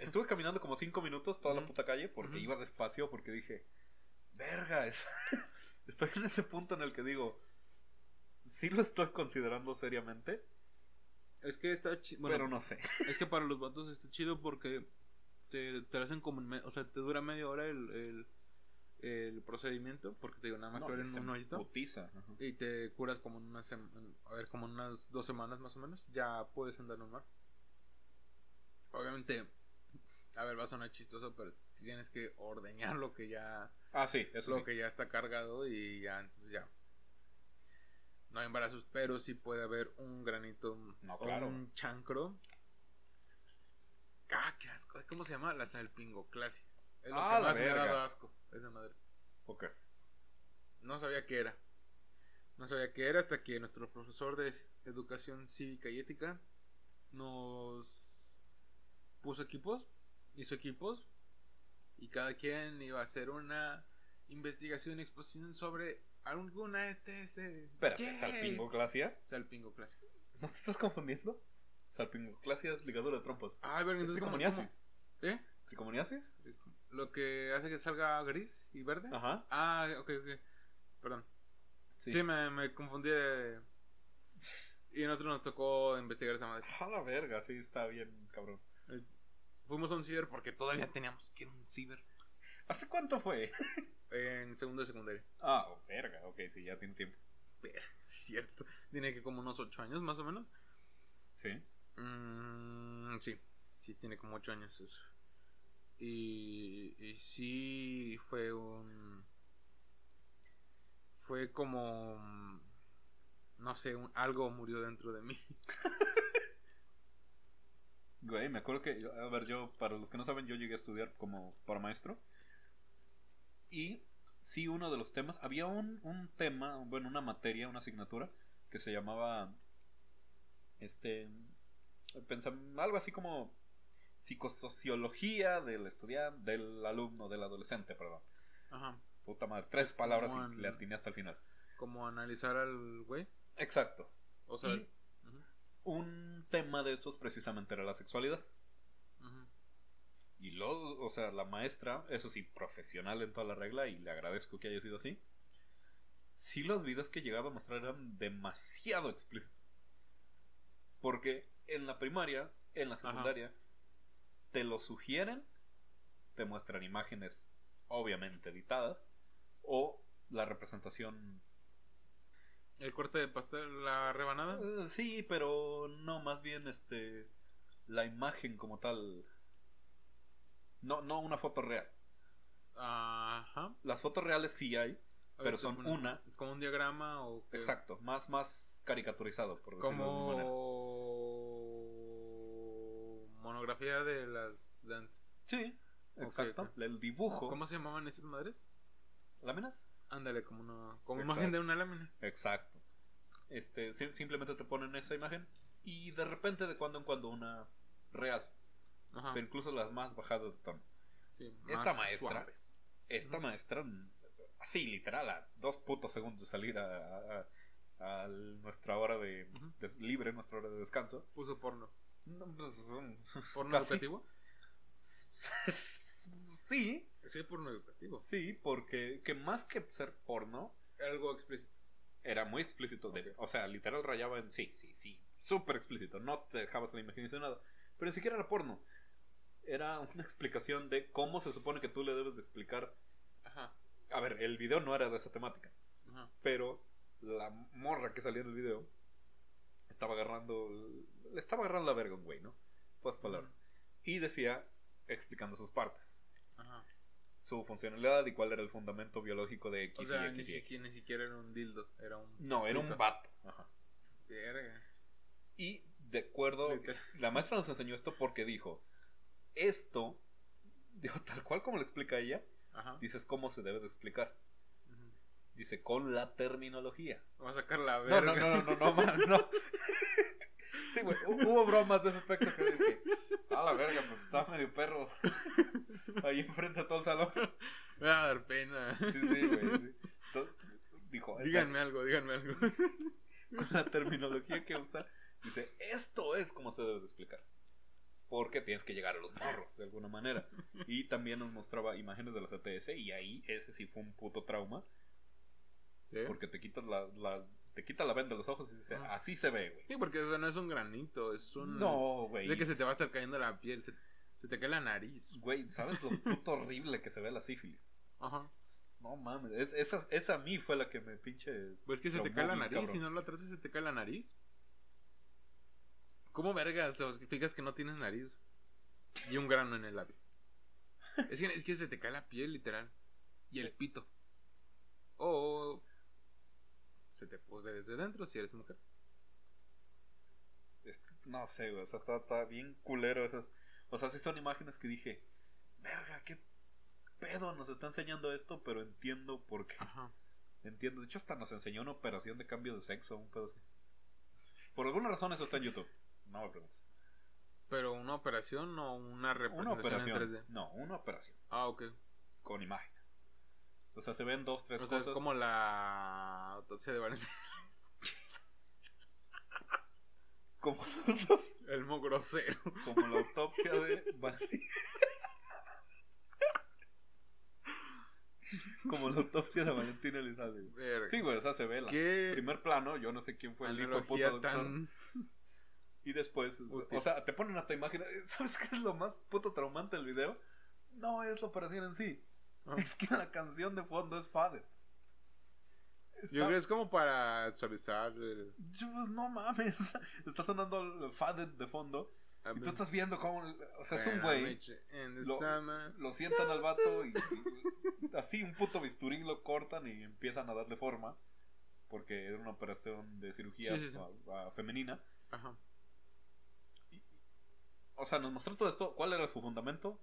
estuve caminando como cinco minutos toda la puta calle porque iba despacio porque dije, verga, es- estoy en ese punto en el que digo, sí lo estoy considerando seriamente, Es que está chido. Bueno, pero no sé. es que para los vatos está chido porque te, te hacen como. o sea, te dura media hora el, el, el procedimiento. Porque te digo, nada más te No, abren se un hoyito. Y te curas como en una sema- en- A ver, como en unas dos semanas más o menos. Ya puedes andar normal. Obviamente. A ver, va a sonar chistoso, pero tienes que ordeñar lo que ya. Ah, sí, eso lo sí. que ya está cargado y ya, entonces ya. No hay embarazos, pero sí puede haber un granito No, o claro. un chancro. Ah, qué asco. ¿Cómo se llama? La salpingoclasia. Es lo Ah, que la más me ha dado asco. Esa madre. Ok. No sabía qué era. No sabía qué era hasta que nuestro profesor de educación cívica y ética nos puso equipos, hizo equipos y cada quien iba a hacer una investigación y exposición sobre alguna ETS. Espérate, Yay. salpingoclasia. Salpingoclasia. ¿No te estás confundiendo? Salpingoclasia es ligadura de trompas. Verga, ¿Es entonces ¿cómo- tricomoniasis? cómo- ¿Eh? ¿Tricomoniasis? Lo que hace que salga gris y verde. Ajá. Ah, ok, ok. Perdón. Sí. Sí, me, me confundí de... Y a nosotros nos tocó investigar esa madre. A la verga, sí, está bien, cabrón. Fuimos a un ciber porque todavía teníamos que ir a un ciber ¿Hace cuánto fue? en segundo de secundaria. Ah, oh, verga, ok, sí, ya tiene tiempo. Pero, sí, cierto. Tiene que como unos 8 años más o menos. Sí. Mm, sí, sí, tiene como 8 años eso. Y, y sí fue un... Fue como... No sé, un- algo murió dentro de mí. Güey, me acuerdo que, a ver, yo, para los que no saben, yo llegué a estudiar como para maestro. Y sí, uno de los temas, había un, un tema, bueno, una materia, una asignatura, que se llamaba, este, pensam- algo así como psicosociología del estudiante, del alumno, del adolescente, perdón. Ajá. Puta madre, tres palabras y le atiné hasta el final. Como analizar al güey. Exacto. O sea... Y un tema de esos precisamente era la sexualidad. Y luego, o sea, la maestra, eso sí, profesional en toda la regla, y le agradezco que haya sido así. Sí, los videos que llegaba a mostrar eran demasiado explícitos. Porque en la primaria, en la secundaria, te lo sugieren, te muestran imágenes obviamente editadas, o la representación. El corte de pastel, la rebanada. eh, sí, pero no, más bien este. La imagen como tal. No, no una foto real. Ajá. Las fotos reales sí hay, pero son pone- una. Como un diagrama o. qué? Exacto, más, más caricaturizado, por decirlo de alguna manera. Como. Monografía de las. Sí, exacto. El dibujo. ¿Cómo se llamaban esas madres? ¿Láminas? Ándale, como una. Como Exacto. imagen de una lámina. Exacto. Este, sim- simplemente te ponen esa imagen y de repente de cuando en cuando una real. Ajá. Pero incluso las más bajadas de tono. Sí, Esta maestra, suaves. esta maestra, así literal, a dos putos segundos de salir a, a- nuestra hora de, libre, nuestra hora de descanso. Puso porno. No, pues, ¿Porno educativo? Sí, Sí, porno educativo. sí, porque que más que ser porno, Algo explícito. era muy explícito. de- o sea, literal rayaba en sí, sí, sí, súper explícito. No te dejabas la imaginación nada. Pero ni siquiera era porno. Era una explicación de cómo se supone que tú le debes de explicar. Ajá. A ver, el video no era de esa temática. Ajá. Pero la morra que salía en el video estaba agarrando. Le estaba agarrando la verga un güey, ¿no? Pues palabras. Y decía, explicando sus partes. Su funcionalidad y cuál era el fundamento biológico de X O sea, y ni X y X. siquiera, ni siquiera era un dildo, era un. No, era un vato. Ajá. Verga. Y de acuerdo, Literal. la maestra nos enseñó esto porque dijo, esto, dijo, tal cual como lo explica ella, Ajá. dices cómo se debe de explicar. Dice, con la terminología. Vamos a sacar la No, verga. no, no, no, no, man, no. Sí, güey, hu- hubo bromas de ese aspecto que dije, A la verga, pues estaba medio perro. Ahí enfrente a todo el salón. Me va a dar pena. Sí, sí, güey. sí. Dijo, Díganme algo, díganme algo. con la terminología que usa, dice, esto es como se debe de explicar. Porque tienes que llegar a los morros de alguna manera. Y también nos mostraba imágenes de la CTS y ahí ese sí fue un puto trauma. ¿Sí? Porque te quitas la, la- te quita la venda de los ojos y dice, Ah. así se ve, güey. Sí, porque eso no es un granito, es un... No, güey. De que se te va a estar cayendo la piel, se, se te cae la nariz. Güey, ¿sabes lo puto horrible que se ve la sífilis? Ajá. No mames, es- esa, esa a mí fue la que me pinche... Pues que se te cae la nariz, cabrón. si no la tratas se te cae la nariz. ¿Cómo vergas? O explicas que no tienes nariz. Y un grano en el labio. Es que, es que se te cae la piel, literal. Y el pito. O se te pudre desde dentro si eres mujer. es- no sé, güey, o sea, está, está bien culero esas... O sea, sí son imágenes que dije, verga, qué pedo nos está enseñando esto, pero entiendo por qué. Ajá. Entiendo. De hecho, hasta nos enseñó una operación de cambio de sexo, un pedo así. Por alguna razón eso está en YouTube. No me preguntes. Pero una operación o una Una representación operación. en 3D. No, una operación. Ah, ok. Con imágenes. O sea, se ven dos, tres O sea, cosas. es como la autopsia de Valentín. como, la, El mo grosero. como la autopsia de Valentín. como la autopsia de Valentín Elizalde. Sí, güey, o sea, se ve la ¿Qué primer plano. Yo no sé quién fue el hijo puta tan... Y después, Útil. o sea, te ponen hasta imágenes. ¿Sabes qué es lo más puto traumante del video? No es la operación en sí. Ah. Es que la canción de fondo es. Está- Yo creo que es como para suavizar el... Yo, pues, no mames. Está sonando el Fader de fondo. Y tú estás viendo cómo. O sea, es un güey. Lo- Lo sientan al vato y, y- así un puto bisturí lo cortan y empiezan a darle forma. Porque era una operación de cirugía Sí, sí, sí. a- a femenina. Ajá. O sea, nos mostró todo esto. ¿Cuál era su fundamento?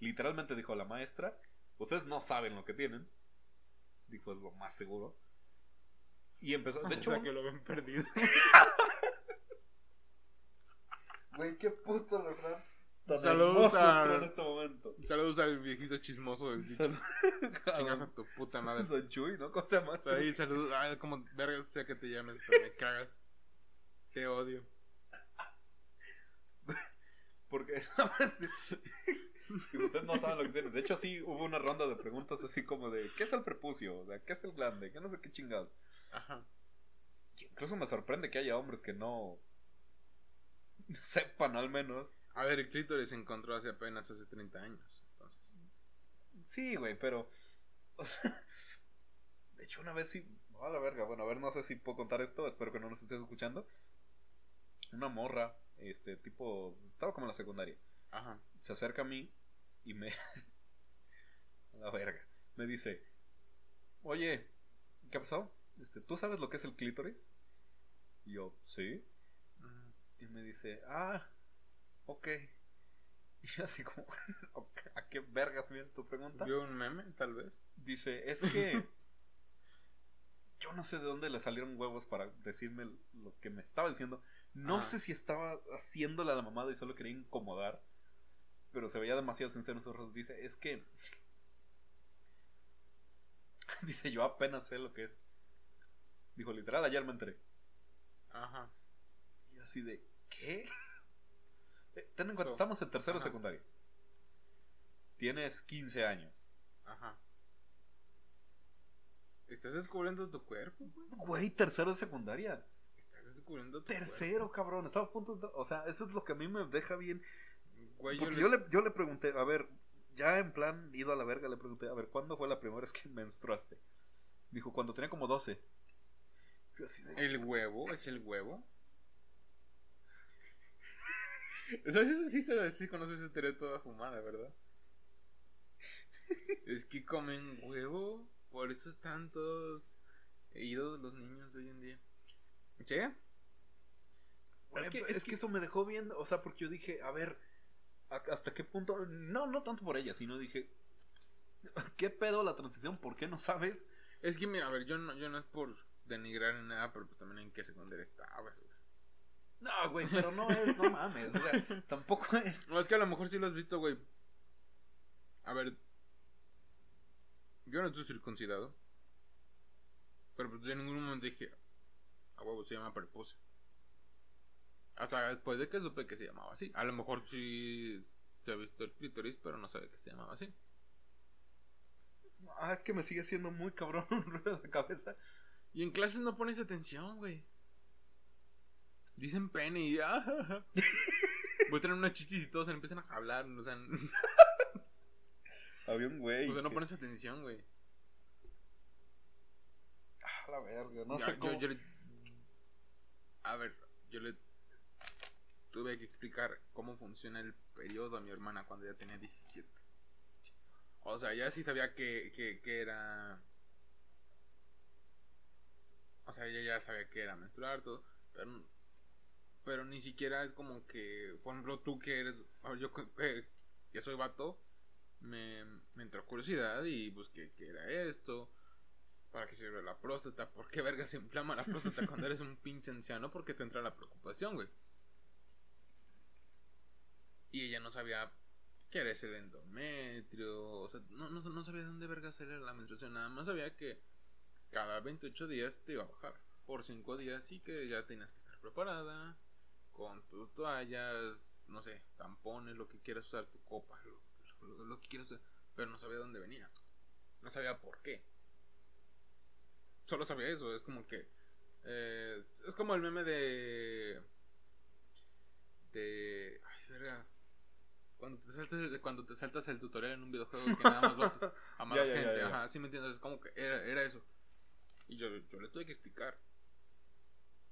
Literalmente dijo la maestra: Ustedes no saben lo que tienen. Dijo, es lo más seguro. Y empezó. De hecho, o sea, que lo ven perdido. güey, qué puto refrán. Saludos a- en este momento. Saludos al viejito chismoso del dicho. Chingas a tu puta madre. Don Chuy, ¿no? O sea, ahí saludos. Ay, como verga sea que te llames, pero me cagas. Te odio. Porque y ustedes no saben lo que tienen. De hecho, sí hubo una ronda de preguntas así como de ¿qué es el prepucio? O sea, ¿qué es el glande? ¿Qué no sé qué chingado? Ajá. Incluso me sorprende que haya hombres que no sepan al menos. A ver, el clítoris se encontró hace apenas hace 30 años. Entonces. Sí, güey, pero o sea, de hecho una vez sí, a la verga, bueno, a ver, no sé si puedo contar esto, espero que no nos estés escuchando. Una morra, este tipo, estaba como en la secundaria. Ajá. se acerca a mí y me. a la verga. Me dice: Oye, ¿qué pasó? Este, ¿Tú sabes lo que es el clítoris? Y yo, sí. Ujú. Y me dice: Ah, ok. Y así como: "Ok, ¿A qué vergas viene tu pregunta? ¿Vio un meme, tal vez? Dice: Es que. Yo no sé de dónde le salieron huevos para decirme lo que me estaba diciendo. No Ah. sé si estaba haciéndole a la mamada y solo quería incomodar. Pero se veía demasiado sincero en sus ojos. Dice, es que... Dice, yo apenas sé lo que es. Dijo, literal, ayer me enteré. Ajá. Y así de, ¿qué? Eh, Ten en cuenta, So, estamos en tercero de ajá. secundaria. Tienes 15 años. Ajá. ¿Estás descubriendo tu cuerpo, güey? Güey, tercero de secundaria. Estás descubriendo tu Tercero, cabrón. Estaba a punto de... O sea, eso es lo que a mí me deja bien... Güey, Porque yo, yo le... yo le pregunté, a ver, ya en plan ido a la verga, le pregunté, a ver, ¿cuándo fue la primera vez que menstruaste? Dijo, cuando tenía como 12. Yo así de, ¿El huevo? ¿Es el huevo? ¿Sabes? Sí, sí, conoces esa teoría toda fumada, ¿verdad? es que comen huevo, por eso están todos idos los niños hoy en día. ¿Sí? Es que- es, es que, que- eso me dejó bien, o sea, porque yo dije, a ver, ¿a- ¿hasta qué punto? No, no tanto por ella, sino dije, ¿qué pedo la transición? ¿Por qué no sabes? Es que mira, a ver, yo no, yo no es por denigrar ni nada, pero pues también en qué secundaria estabas, güey. No, güey, pero no es, no mames. O sea, tampoco es. No, es que a lo mejor sí lo has visto, güey. A ver. Yo no estoy circuncidado. Pero pues en ningún momento dije. A huevo, se llama prepucio. Hasta después de que supe que se llamaba así. A lo mejor sí se ha visto el clítoris, pero no sabe que se llamaba así. Ah, es que me sigue siendo muy cabrón un ruido de cabeza. Y en clases no pones atención, güey. Dicen pene y. Ah, Voy a tener unas chichis y todos se empiezan a hablar. O sea, Había un güey. o sea no pones atención, güey. Ah, la verga, no Ya, sé yo- cómo. yo le- A ver, yo le tuve que explicar cómo funciona el periodo a mi hermana cuando ella tenía 17. O sea, ya sí sabía que, que, que era... O sea, ella ya sabía que era menstruar, todo. Pero, pero ni siquiera es como que, por ejemplo, tú que eres... Yo que- que soy vato, me, me entró curiosidad y busqué qué era esto. ¿Para qué sirve la próstata? ¿Por qué verga se inflama la próstata cuando eres un pinche anciano? Porque te entra la preocupación, güey. Y ella no sabía qué era ese endometrio. O sea, no, no, no sabía de dónde verga era la menstruación. Nada más sabía que cada 28 días te iba a bajar. Por 5 días y que ya tenías que estar preparada. Con tus toallas, no sé, tampones, lo que quieras usar, tu copa, lo, lo- que quieras usar. Pero no sabía de dónde venía. No sabía por qué solo sabía eso. Es como que. eh, es como el meme de. De. Ay, verga. Cuando te, saltas, cuando te saltas el tutorial en un videojuego que nada más vas a amar a ya, gente. ya. Ajá, sí me entiendes. Es como que era, era eso. Y yo, yo le tuve que explicar.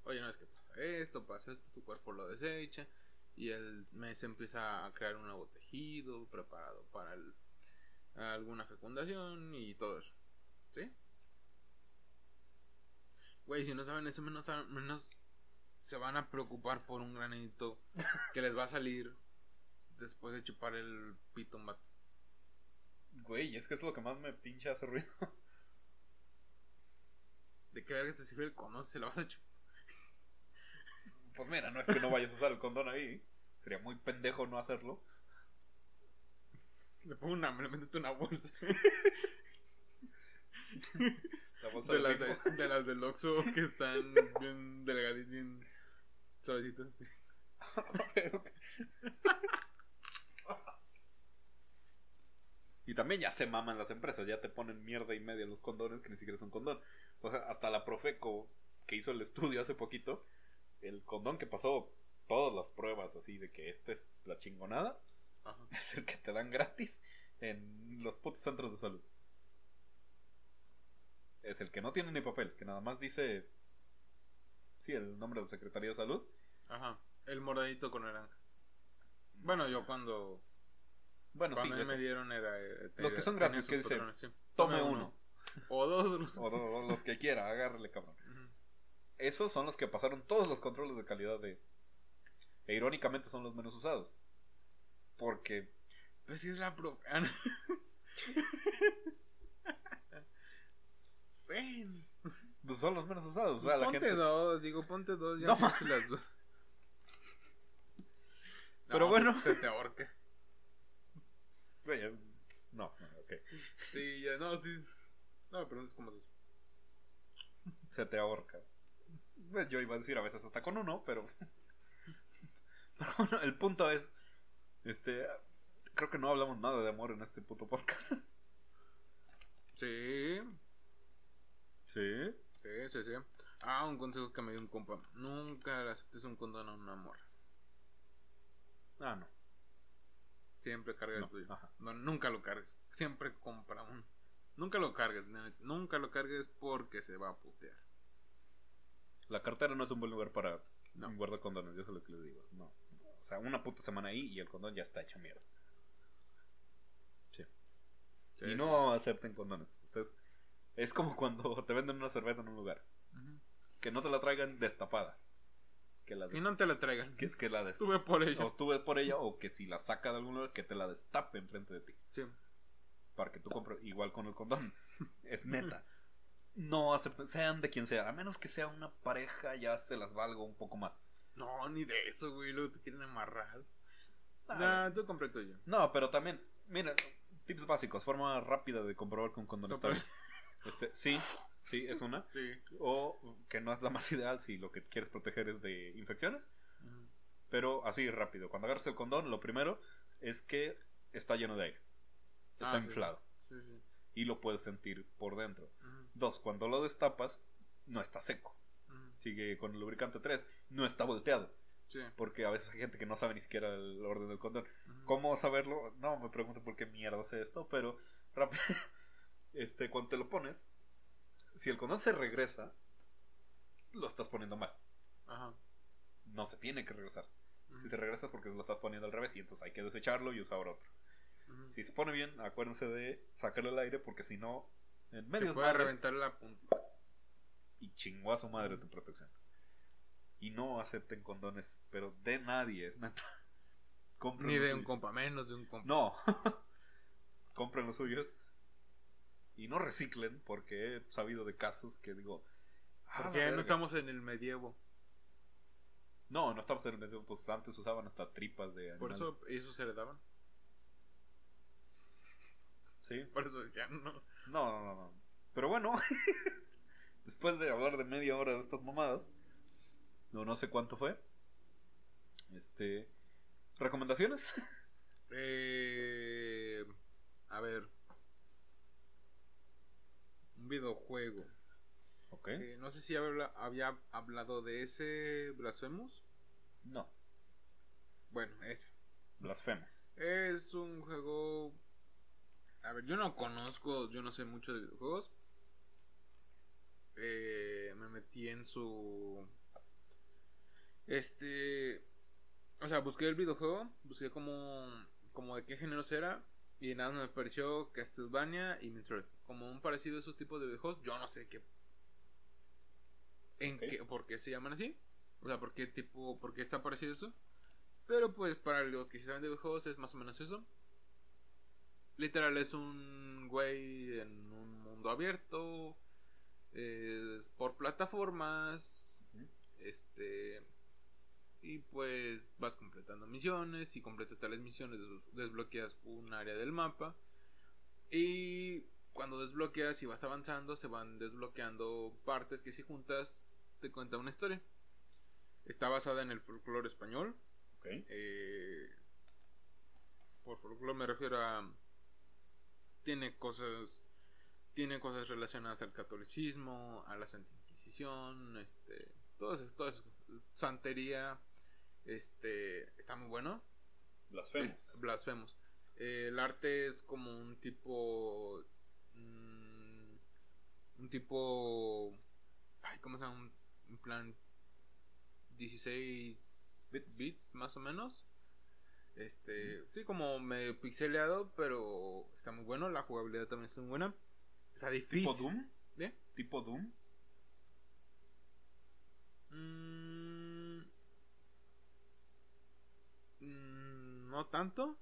Oye, no es que pasa esto, pasa esto, tu cuerpo lo desecha. Y el mes empieza a crear un nuevo tejido preparado para el- alguna fecundación y todo eso. ¿Sí? Güey, si no saben eso, menos, menos se van a preocupar por un granito que les va a salir después de chupar el pito un vato. Güey, es que es lo que más me pinche hace ruido. ¿De qué verga te sirve el cono si se lo vas a chupar? Pues mira, no es que no vayas a usar el condón ahí. Sería muy pendejo no hacerlo. Le pongo una, le meto una bolsa. La bolsa De las, de, de las del Oxxo que están bien delgaditas, bien suavecitas. Y también ya se maman las empresas, ya te ponen mierda y media los condones que ni siquiera son condón. O sea, hasta la Profeco que hizo el estudio hace poquito, el condón que pasó todas las pruebas así de que esta es la chingonada, Ajá. es el que te dan gratis en los putos centros de salud. Es el que no tiene ni papel, que nada más dice, sí, el nombre de la Secretaría de Salud. Ajá. El moradito con naranja. Bueno, yo cuando, Bueno, sí, a mí ese. me dieron era. eh, Los que son gratis, que dice, patrones, sí. tome uno. O dos. no sé. O, los que quiera, agárrele cabrón. Esos son los que pasaron todos los controles de calidad de... E irónicamente son los menos usados. Porque... Pues sí es la pro. Ah, no. Ven. Pues son los menos usados. O sea, la ponte gente... dos, digo, ponte dos. Ya No. las dos. Pero No, bueno. Se, se te ahorca. Oye, No, ok. Sí, ya, no, sí. No, pero no es como eso. Se te ahorca. Pues yo iba a decir a veces hasta con uno, pero... Pero bueno, el punto es... Este... Creo que no hablamos nada de amor en este puto podcast. Sí, Sí. sí, sí, sí. Ah, un consejo que me dio un compa. Nunca le aceptes un condón a un amor. Ah, no. Siempre carga No, el tuyo. ajá. No, nunca lo cargues. Siempre compra uno. Nunca lo cargues, nunca lo cargues porque se va a putear. La cartera no es un buen lugar para No. guardar condones, yo sé lo que les digo. No. O sea, una puta semana ahí y el condón ya está hecho mierda. Sí. Sí, y sí. no acepten condones. Ustedes, es como cuando te venden una cerveza en un lugar. Que no te la traigan destapada. Que la, Y no te la traigan. que, que la des- Estuve por ello. o por ella o que si la saca de algún lugar que te la destape enfrente de ti. Sí. Para que tú compres igual con el condón. Es neta. No acepten, sean de quien sea. A menos que sea una pareja, ya se las valgo un poco más. No, ni de eso, güey. Luego te quieren amarrar. Ah, Nah, tú compré tuyo. No, pero también, mira, tips básicos, forma rápida de comprobar que un condón está bien. Este, sí, sí, es una. Sí. O que no es la más ideal si lo que quieres proteger es de infecciones. Pero así rápido. Cuando agarras el condón, lo primero es que está lleno de aire. Está Ah, inflado. Sí, sí. Y lo puedes sentir por dentro. Ujú, Dos, cuando lo destapas, no está seco. ujú. Sigue con el lubricante 3, no está volteado. Sí. Porque a veces hay gente que no sabe ni siquiera el orden del condón. Ujú. ¿Cómo saberlo? No me pregunto por qué mierda sé esto, pero rápido. Este, cuando te lo pones, si el condón se regresa, lo estás poniendo mal. Ajá. No se tiene que regresar. Si se regresa es porque lo estás poniendo al revés y entonces hay que desecharlo y usar otro. Si se pone bien, acuérdense de sacarle el aire porque si no, en medio Se puede madre reventar la puntita. y chingó a su madre tu protección. Y no acepten condones, pero de nadie, es neta. Compren Ni de un compa, menos de un compa. No. Compren los suyos. Y no reciclen, porque he sabido de casos que digo. "Ah, Porque ya no verga". estamos en el medievo. No, no estamos en el medio. Pues antes usaban hasta tripas de Por animales. eso, eso se heredaban. Sí. Por eso ya no. No, no, no, no. Pero bueno, después de hablar de media hora de estas mamadas, no, no sé cuánto fue. Este. ¿Recomendaciones? Eh, a ver. Un videojuego. Ok. Eh, no sé si habla- había hablado de ese Blasphemous. No, Bueno, ese. blasfemos. Es un juego. A ver, yo no conozco, yo no sé mucho de videojuegos. Eh, me metí en su. Este. O sea, busqué el videojuego, busqué como. como de qué géneros era. Y nada, me pareció Castlevania y Metroid. Como un parecido a esos tipos de videojuegos. Yo no sé qué. En qué, por qué se llaman así. O sea, por qué tipo. por qué está parecido eso. Pero pues para los que sí saben de videojuegos es más o menos eso. Literal es un güey en un mundo abierto. Es por plataformas. Este. Y pues vas completando misiones. Si completas tales misiones, des- desbloqueas un área del mapa. Y cuando desbloqueas y vas avanzando, se van desbloqueando partes que si juntas te cuenta una historia. Está basada en el folclore español. Eh, por folclore me refiero a. Tiene cosas. Tiene cosas relacionadas al catolicismo, a la Santa Inquisición, este. Todo eso, todo eso. Santería. Este. Está muy bueno. Blasfemos. Es blasfemos. Eh, el arte es como un tipo. Mm, un tipo. Ay, ¿cómo se llama? Un, plan. 16 Bits. bits. más o menos. Este. Sí, como medio pixeleado, pero está muy bueno. La jugabilidad también está muy buena. Está difícil. ¿Tipo Doom? ¿Bien? ¿Tipo Doom? Mm, mm, no tanto.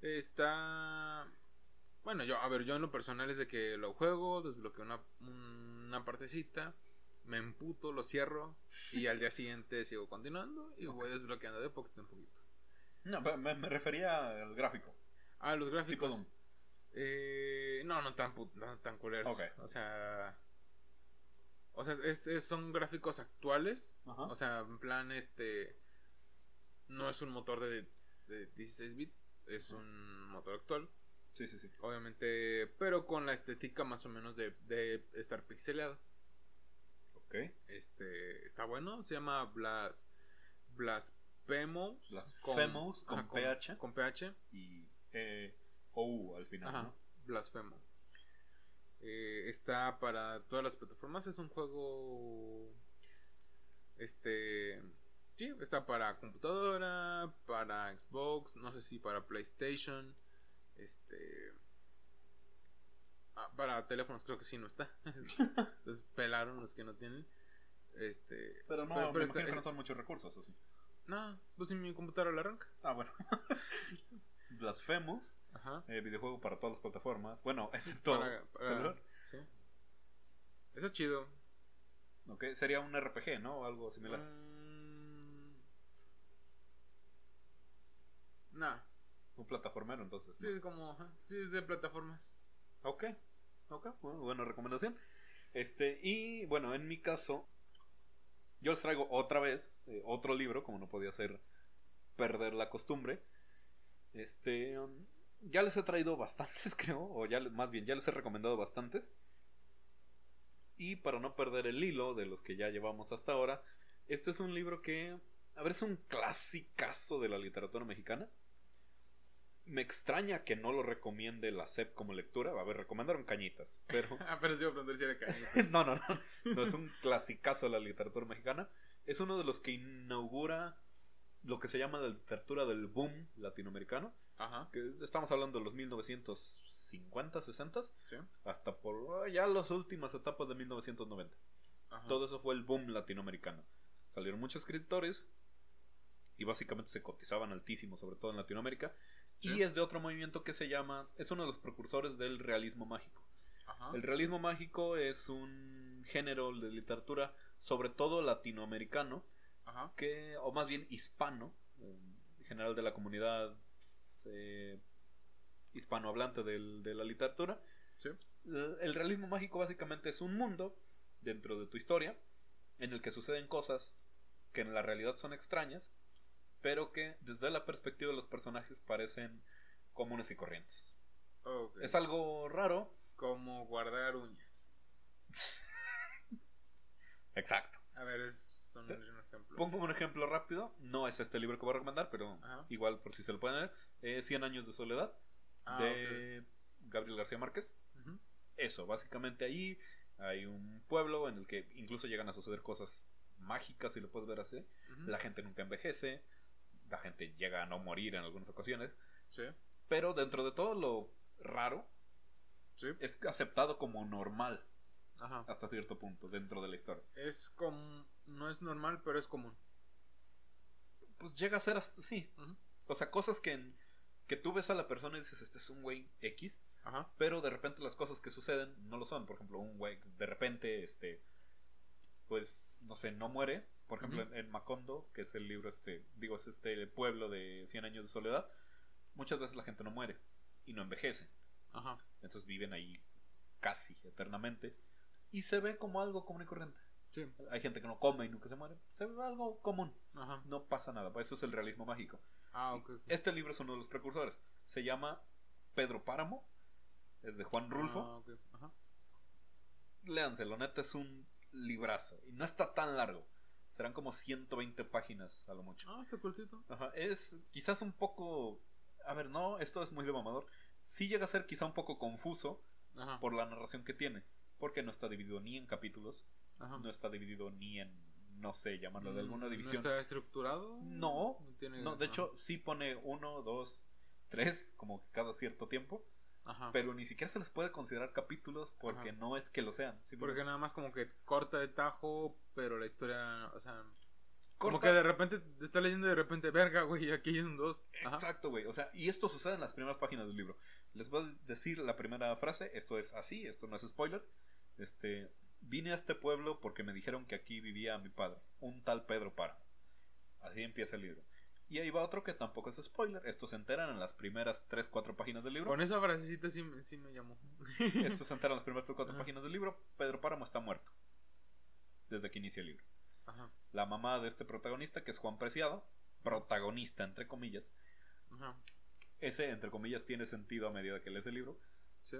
Está. Bueno, yo, a ver, yo en lo personal es de que lo juego, desbloqueo una, una partecita, me emputo, lo cierro y al día siguiente sigo continuando y voy desbloqueando de poquito en poquito. No, pero me, me refería al gráfico. Ah, los gráficos. Eh, no, no tan, no tan culeros. O sea. O sea, es- es- son gráficos actuales. O sea, en plan, este. No es un motor de, de 16 bits. Es un motor actual. Sí, sí, sí. Obviamente. Pero con la estética más o menos de, de estar pixeleado. Ok. Este. Está bueno. Se llama Blas. Blasphemous. Blasphemous con ajá, PH. Con PH. Y eh, OU al final. Ajá, ¿no? Blasphemo. Eh, está para todas las plataformas. Es un juego. Este. Sí, está para computadora, para Xbox, no sé si para PlayStation. Este. Ah, para teléfonos creo que sí no está. Entonces pelaron los que no tienen. Este. Pero no, pero, pero no eh, son muchos recursos, ¿o sí? No, pues si mi computadora la arranca. Ah, bueno. Blasphemous. Ajá. Eh, videojuego para todas las plataformas. Bueno, excepto para, celular. Sí. Eso es chido. Ok, sería un RPG, ¿no? O algo similar. Um... Nah. Un plataformero, entonces. Sí, más. es como. Sí, es de plataformas. Ok, ok, bueno, buena recomendación. Este, y bueno, en mi caso, yo les traigo otra vez eh, otro libro, como no podía ser perder la costumbre. Este, um, ya les he traído bastantes, creo, o ya más bien, ya les he recomendado bastantes. Y para no perder el hilo de los que ya llevamos hasta ahora, este es un libro que, a ver, es un clasicazo de la literatura mexicana. Me extraña que no lo recomiende la SEP como lectura. A ver, recomendaron cañitas, pero Ah, pero sí iba a si era cañitas. no, no, no. No es un clasicazo de la literatura mexicana. Es uno de los que inaugura lo que se llama la literatura del boom latinoamericano. Ajá. Que estamos hablando de los 1950, 60 Sí. hasta por ah, ya las últimas etapas de 1990. Ajá. Todo eso fue el boom latinoamericano. Salieron muchos escritores y básicamente se cotizaban altísimo, sobre todo en Latinoamérica. Sí. Y es de otro movimiento que se llama, es uno de los precursores del realismo mágico. Ajá. El realismo mágico es un género de literatura, sobre todo latinoamericano, Ajá. que, o más bien hispano, en general de la comunidad eh, hispanohablante del- de la literatura. Sí. El, el realismo mágico básicamente es un mundo dentro de tu historia en el que suceden cosas que en la realidad son extrañas, pero que desde la perspectiva de los personajes parecen comunes y corrientes. Es algo raro, Como guardar uñas. exacto. A ver, es un ejemplo. Pongo un ejemplo rápido. No es este libro que voy a recomendar, pero Ajá. igual por si se lo pueden leer. Eh, Cien años de soledad Ah, de Gabriel García Márquez. Eso, básicamente ahí hay un pueblo en el que incluso llegan a suceder cosas mágicas, si lo puedes ver así. La gente nunca envejece. La gente llega a no morir en algunas ocasiones. Sí. Pero dentro de todo lo raro, Sí. es aceptado como normal Ajá. hasta cierto punto dentro de la historia. Es como. No es normal, pero es común. Pues llega a ser hasta. Sí. Ujú. O sea, cosas que, que tú ves a la persona y dices, este es un güey X. Ajá. pero de repente las cosas que suceden no lo son. Por ejemplo, un güey de repente, este, pues, no sé, no muere. Por ejemplo, en, en Macondo, que es el libro, este, digo, es este pueblo de 100 años de soledad, muchas veces la gente no muere y no envejece. Ajá. Entonces viven ahí casi eternamente y se ve como algo común y corriente. Sí. Hay gente que no come y nunca se muere. Se ve algo común. Ajá. No pasa nada. Eso es el realismo mágico. Ah, ok. ok. Este libro es uno de los precursores. Se llama Pedro Páramo. Es de Juan Rulfo. Ah, ok. Ajá. Léanselo, neta es un librazo. Y no está tan largo. Serán como 120 páginas a lo mucho. Ah, está cortito. Ajá, es quizás un poco... A ver, no, esto es muy de mamador. Sí llega a ser quizá un poco confuso Ajá. por la narración que tiene. Porque no está dividido ni en capítulos. Ajá. No está dividido ni en, no sé, llamarlo de alguna Mm, división. ¿No está estructurado? No, tiene... No, de ajá. hecho sí pone uno, dos, tres, como cada cierto tiempo. Ajá. Pero ni siquiera se les puede considerar capítulos porque Ajá. no es que lo sean. Porque nada más como que corta de tajo, pero la historia, o sea... Como que de repente te está leyendo y de repente, verga, güey, aquí hay un dos. Ajá. Exacto, güey. O sea, y esto sucede en las primeras páginas del libro. Les voy a decir la primera frase. Esto es así, esto no es spoiler. Este, vine a este pueblo porque me dijeron que aquí vivía mi padre, un tal Pedro Páramo. Así empieza el libro. Y ahí va otro que tampoco es spoiler. Esto se enteran en las primeras 3, 4 páginas del libro. Con esa frasecita sí, me- sí me llamó. Esto se enteran en las primeras 3, 4 Ajá. páginas del libro. Pedro Páramo está muerto. Desde que inicia el libro. Ajá. La mamá de este protagonista, que es Juan Preciado, protagonista entre comillas, Ajá. ese entre comillas tiene sentido a medida que lees el libro. Sí.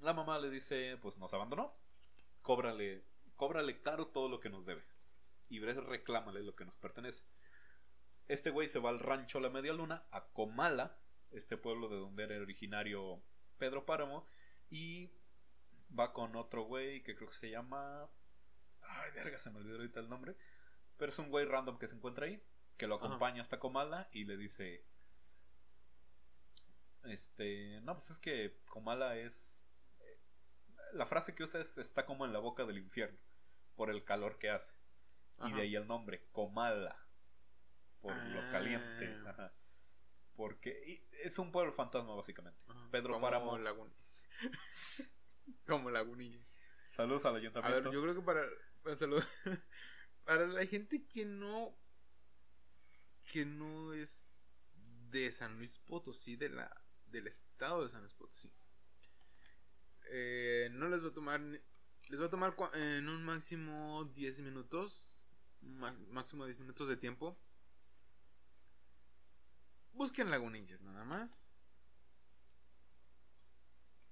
La mamá le dice, pues nos abandonó, cóbrale, cóbrale caro todo lo que nos debe. Y reclámale lo que nos pertenece. Este güey se va al rancho La Media Luna, a Comala, este pueblo de donde era originario Pedro Páramo, y va con otro güey que creo que se llama... Ay, verga, se me olvidó ahorita el nombre. Pero es un güey random que se encuentra ahí, que lo Ajá. acompaña hasta Comala y le dice... Este, no, pues es que Comala es eh, la frase que usa es está como en la boca del infierno por el calor que hace. Y de ahí el nombre, Comala. Por lo Ah. caliente. Ajá. Porque es un pueblo fantasma, básicamente. Ajá. Pedro Como Páramo. Lagun- Como lagunillas. Saludos al A ayuntamiento. ver, yo creo que para. Para, salud- para la gente que no. Que no es de San Luis Potosí, de la, del estado de San Luis Potosí. Eh, no les va a tomar. Les va a tomar en un máximo 10 minutos. más- máximo 10 minutos de tiempo. Busquen lagunillas nada más.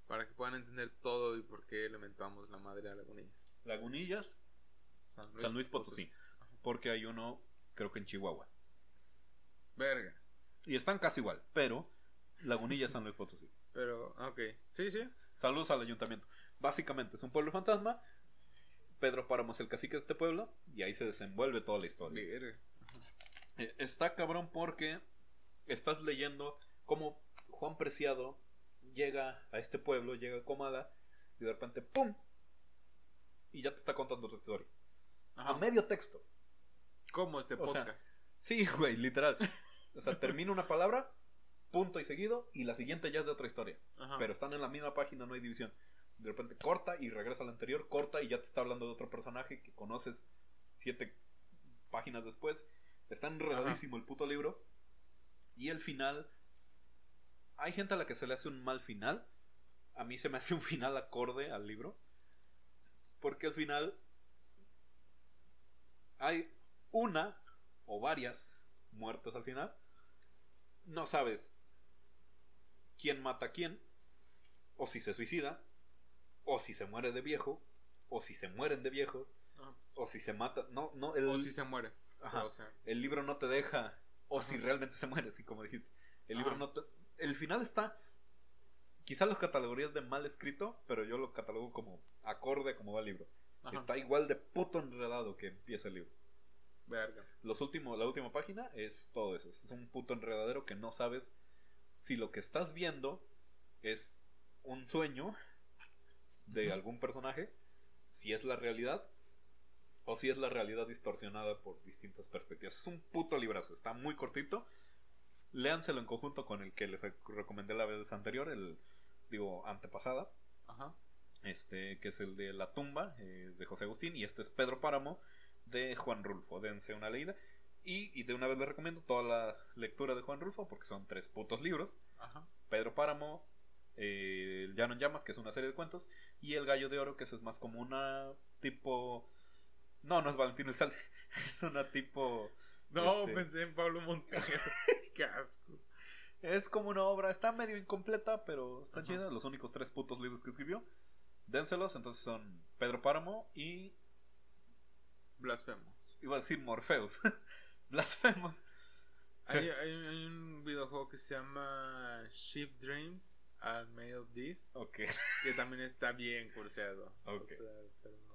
Para que puedan entender todo y por qué le mentamos la madre a lagunillas. Lagunillas, San San Luis Potosí. Porque hay uno, creo que en Chihuahua. Verga. Y están casi igual, pero Lagunillas, San Luis Potosí. Pero, ok. Sí, sí. Saludos al ayuntamiento. Básicamente es un pueblo fantasma. Pedro Páramo es el cacique de este pueblo y ahí se desenvuelve toda la historia. Verga. Eh, Está cabrón porque estás leyendo cómo Juan Preciado llega a este pueblo, llega a Comala y de repente ¡pum! Y ya te está contando otra historia. Ajá. A medio texto. Como este O sea, podcast. Sí, güey, literal. O sea, termina una palabra, punto y seguido, y la siguiente ya es de otra historia. Ajá. Pero están en la misma página, no hay división. De repente corta y regresa a la anterior, corta y ya te está hablando de otro personaje que conoces siete páginas después. Está enredadísimo el puto libro. Y el final. Hay gente a la que se le hace un mal final. A mí se me hace un final acorde al libro. Porque al final. Hay una o varias muertes al final. No sabes quién mata a quién. O si se suicida. O si se muere de viejo. O si se mueren de viejos. O si se mata. No, no, el, O si se muere. Ajá. O sea, el libro no te deja. O Ajá. si realmente se muere, así como dijiste. El libro Ajá. no El final está. Quizá los categorías de mal escrito, pero yo lo catalogo como acorde como va el libro. ajá. Está igual de puto enredado que empieza el libro. Verga. Los últimos, la última página es todo eso. Es un puto enredadero que no sabes si lo que estás viendo es un sueño de algún personaje, si es la realidad o si es la realidad distorsionada por distintas perspectivas. Es un puto librazo, está muy cortito. Léanselo en conjunto con el que les recomendé la vez anterior, el digo antepasada, Ajá. este que es el de La tumba eh, de José Agustín y este es Pedro Páramo de Juan Rulfo. Dense una leída. Y, y de una vez les recomiendo toda la lectura de Juan Rulfo porque son tres putos libros. Ajá. Pedro Páramo, eh, El Llano en Llamas, que es una serie de cuentos, y El Gallo de Oro, que eso es más como una tipo... No, no es Valentín Elizalde, es una tipo... No, Este- pensé en Pablo Montero. Qué asco. Es como una obra, está medio incompleta, pero está Ajá. chida. Los únicos tres putos libros que escribió. Dénselos, entonces son Pedro Páramo y... Blasfemos. Iba a decir Morpheus. Blasfemos. Hay, hay, hay un videojuego que se llama Ship Dreams Are Made of This. Ok. Que también está bien curseado. Ok. O sea, pero no.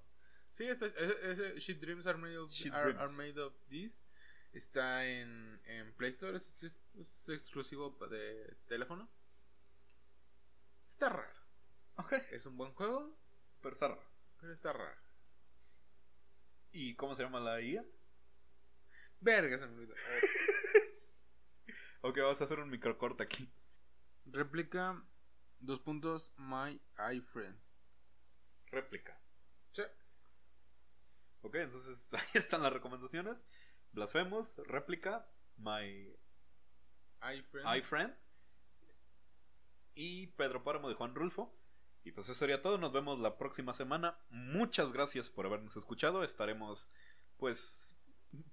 Sí, está, ese, ese Ship Dreams Are Made of, are, made of This. Está en, en Play Store. Es, es- es exclusivo de teléfono. Está raro. Ok. Es un buen juego, Pero está raro. pero está raro. ¿Y cómo se llama la IA? Verga, se me olvidó. Ok, vamos a hacer un microcorte aquí. Réplica. Dos puntos. My iFriend. Réplica. Sí. Ok, entonces ahí están las recomendaciones. Blasfemos, réplica, My iFriend. iFriend y Pedro Páramo de Juan Rulfo. Y pues eso sería todo. Nos vemos la próxima semana. Muchas gracias por habernos escuchado. Estaremos, pues,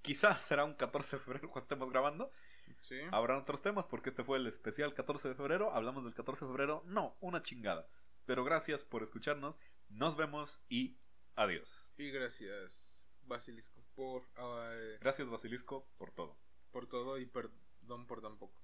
quizás será un 14 de febrero cuando estemos grabando. Sí. Habrán otros temas porque este fue el especial 14 de febrero. Hablamos del 14 de febrero. No, una chingada. Pero gracias por escucharnos. Nos vemos y adiós. Y gracias, Basilisco, por, eh, Gracias Basilisco por todo. por todo y perdón por tan poco.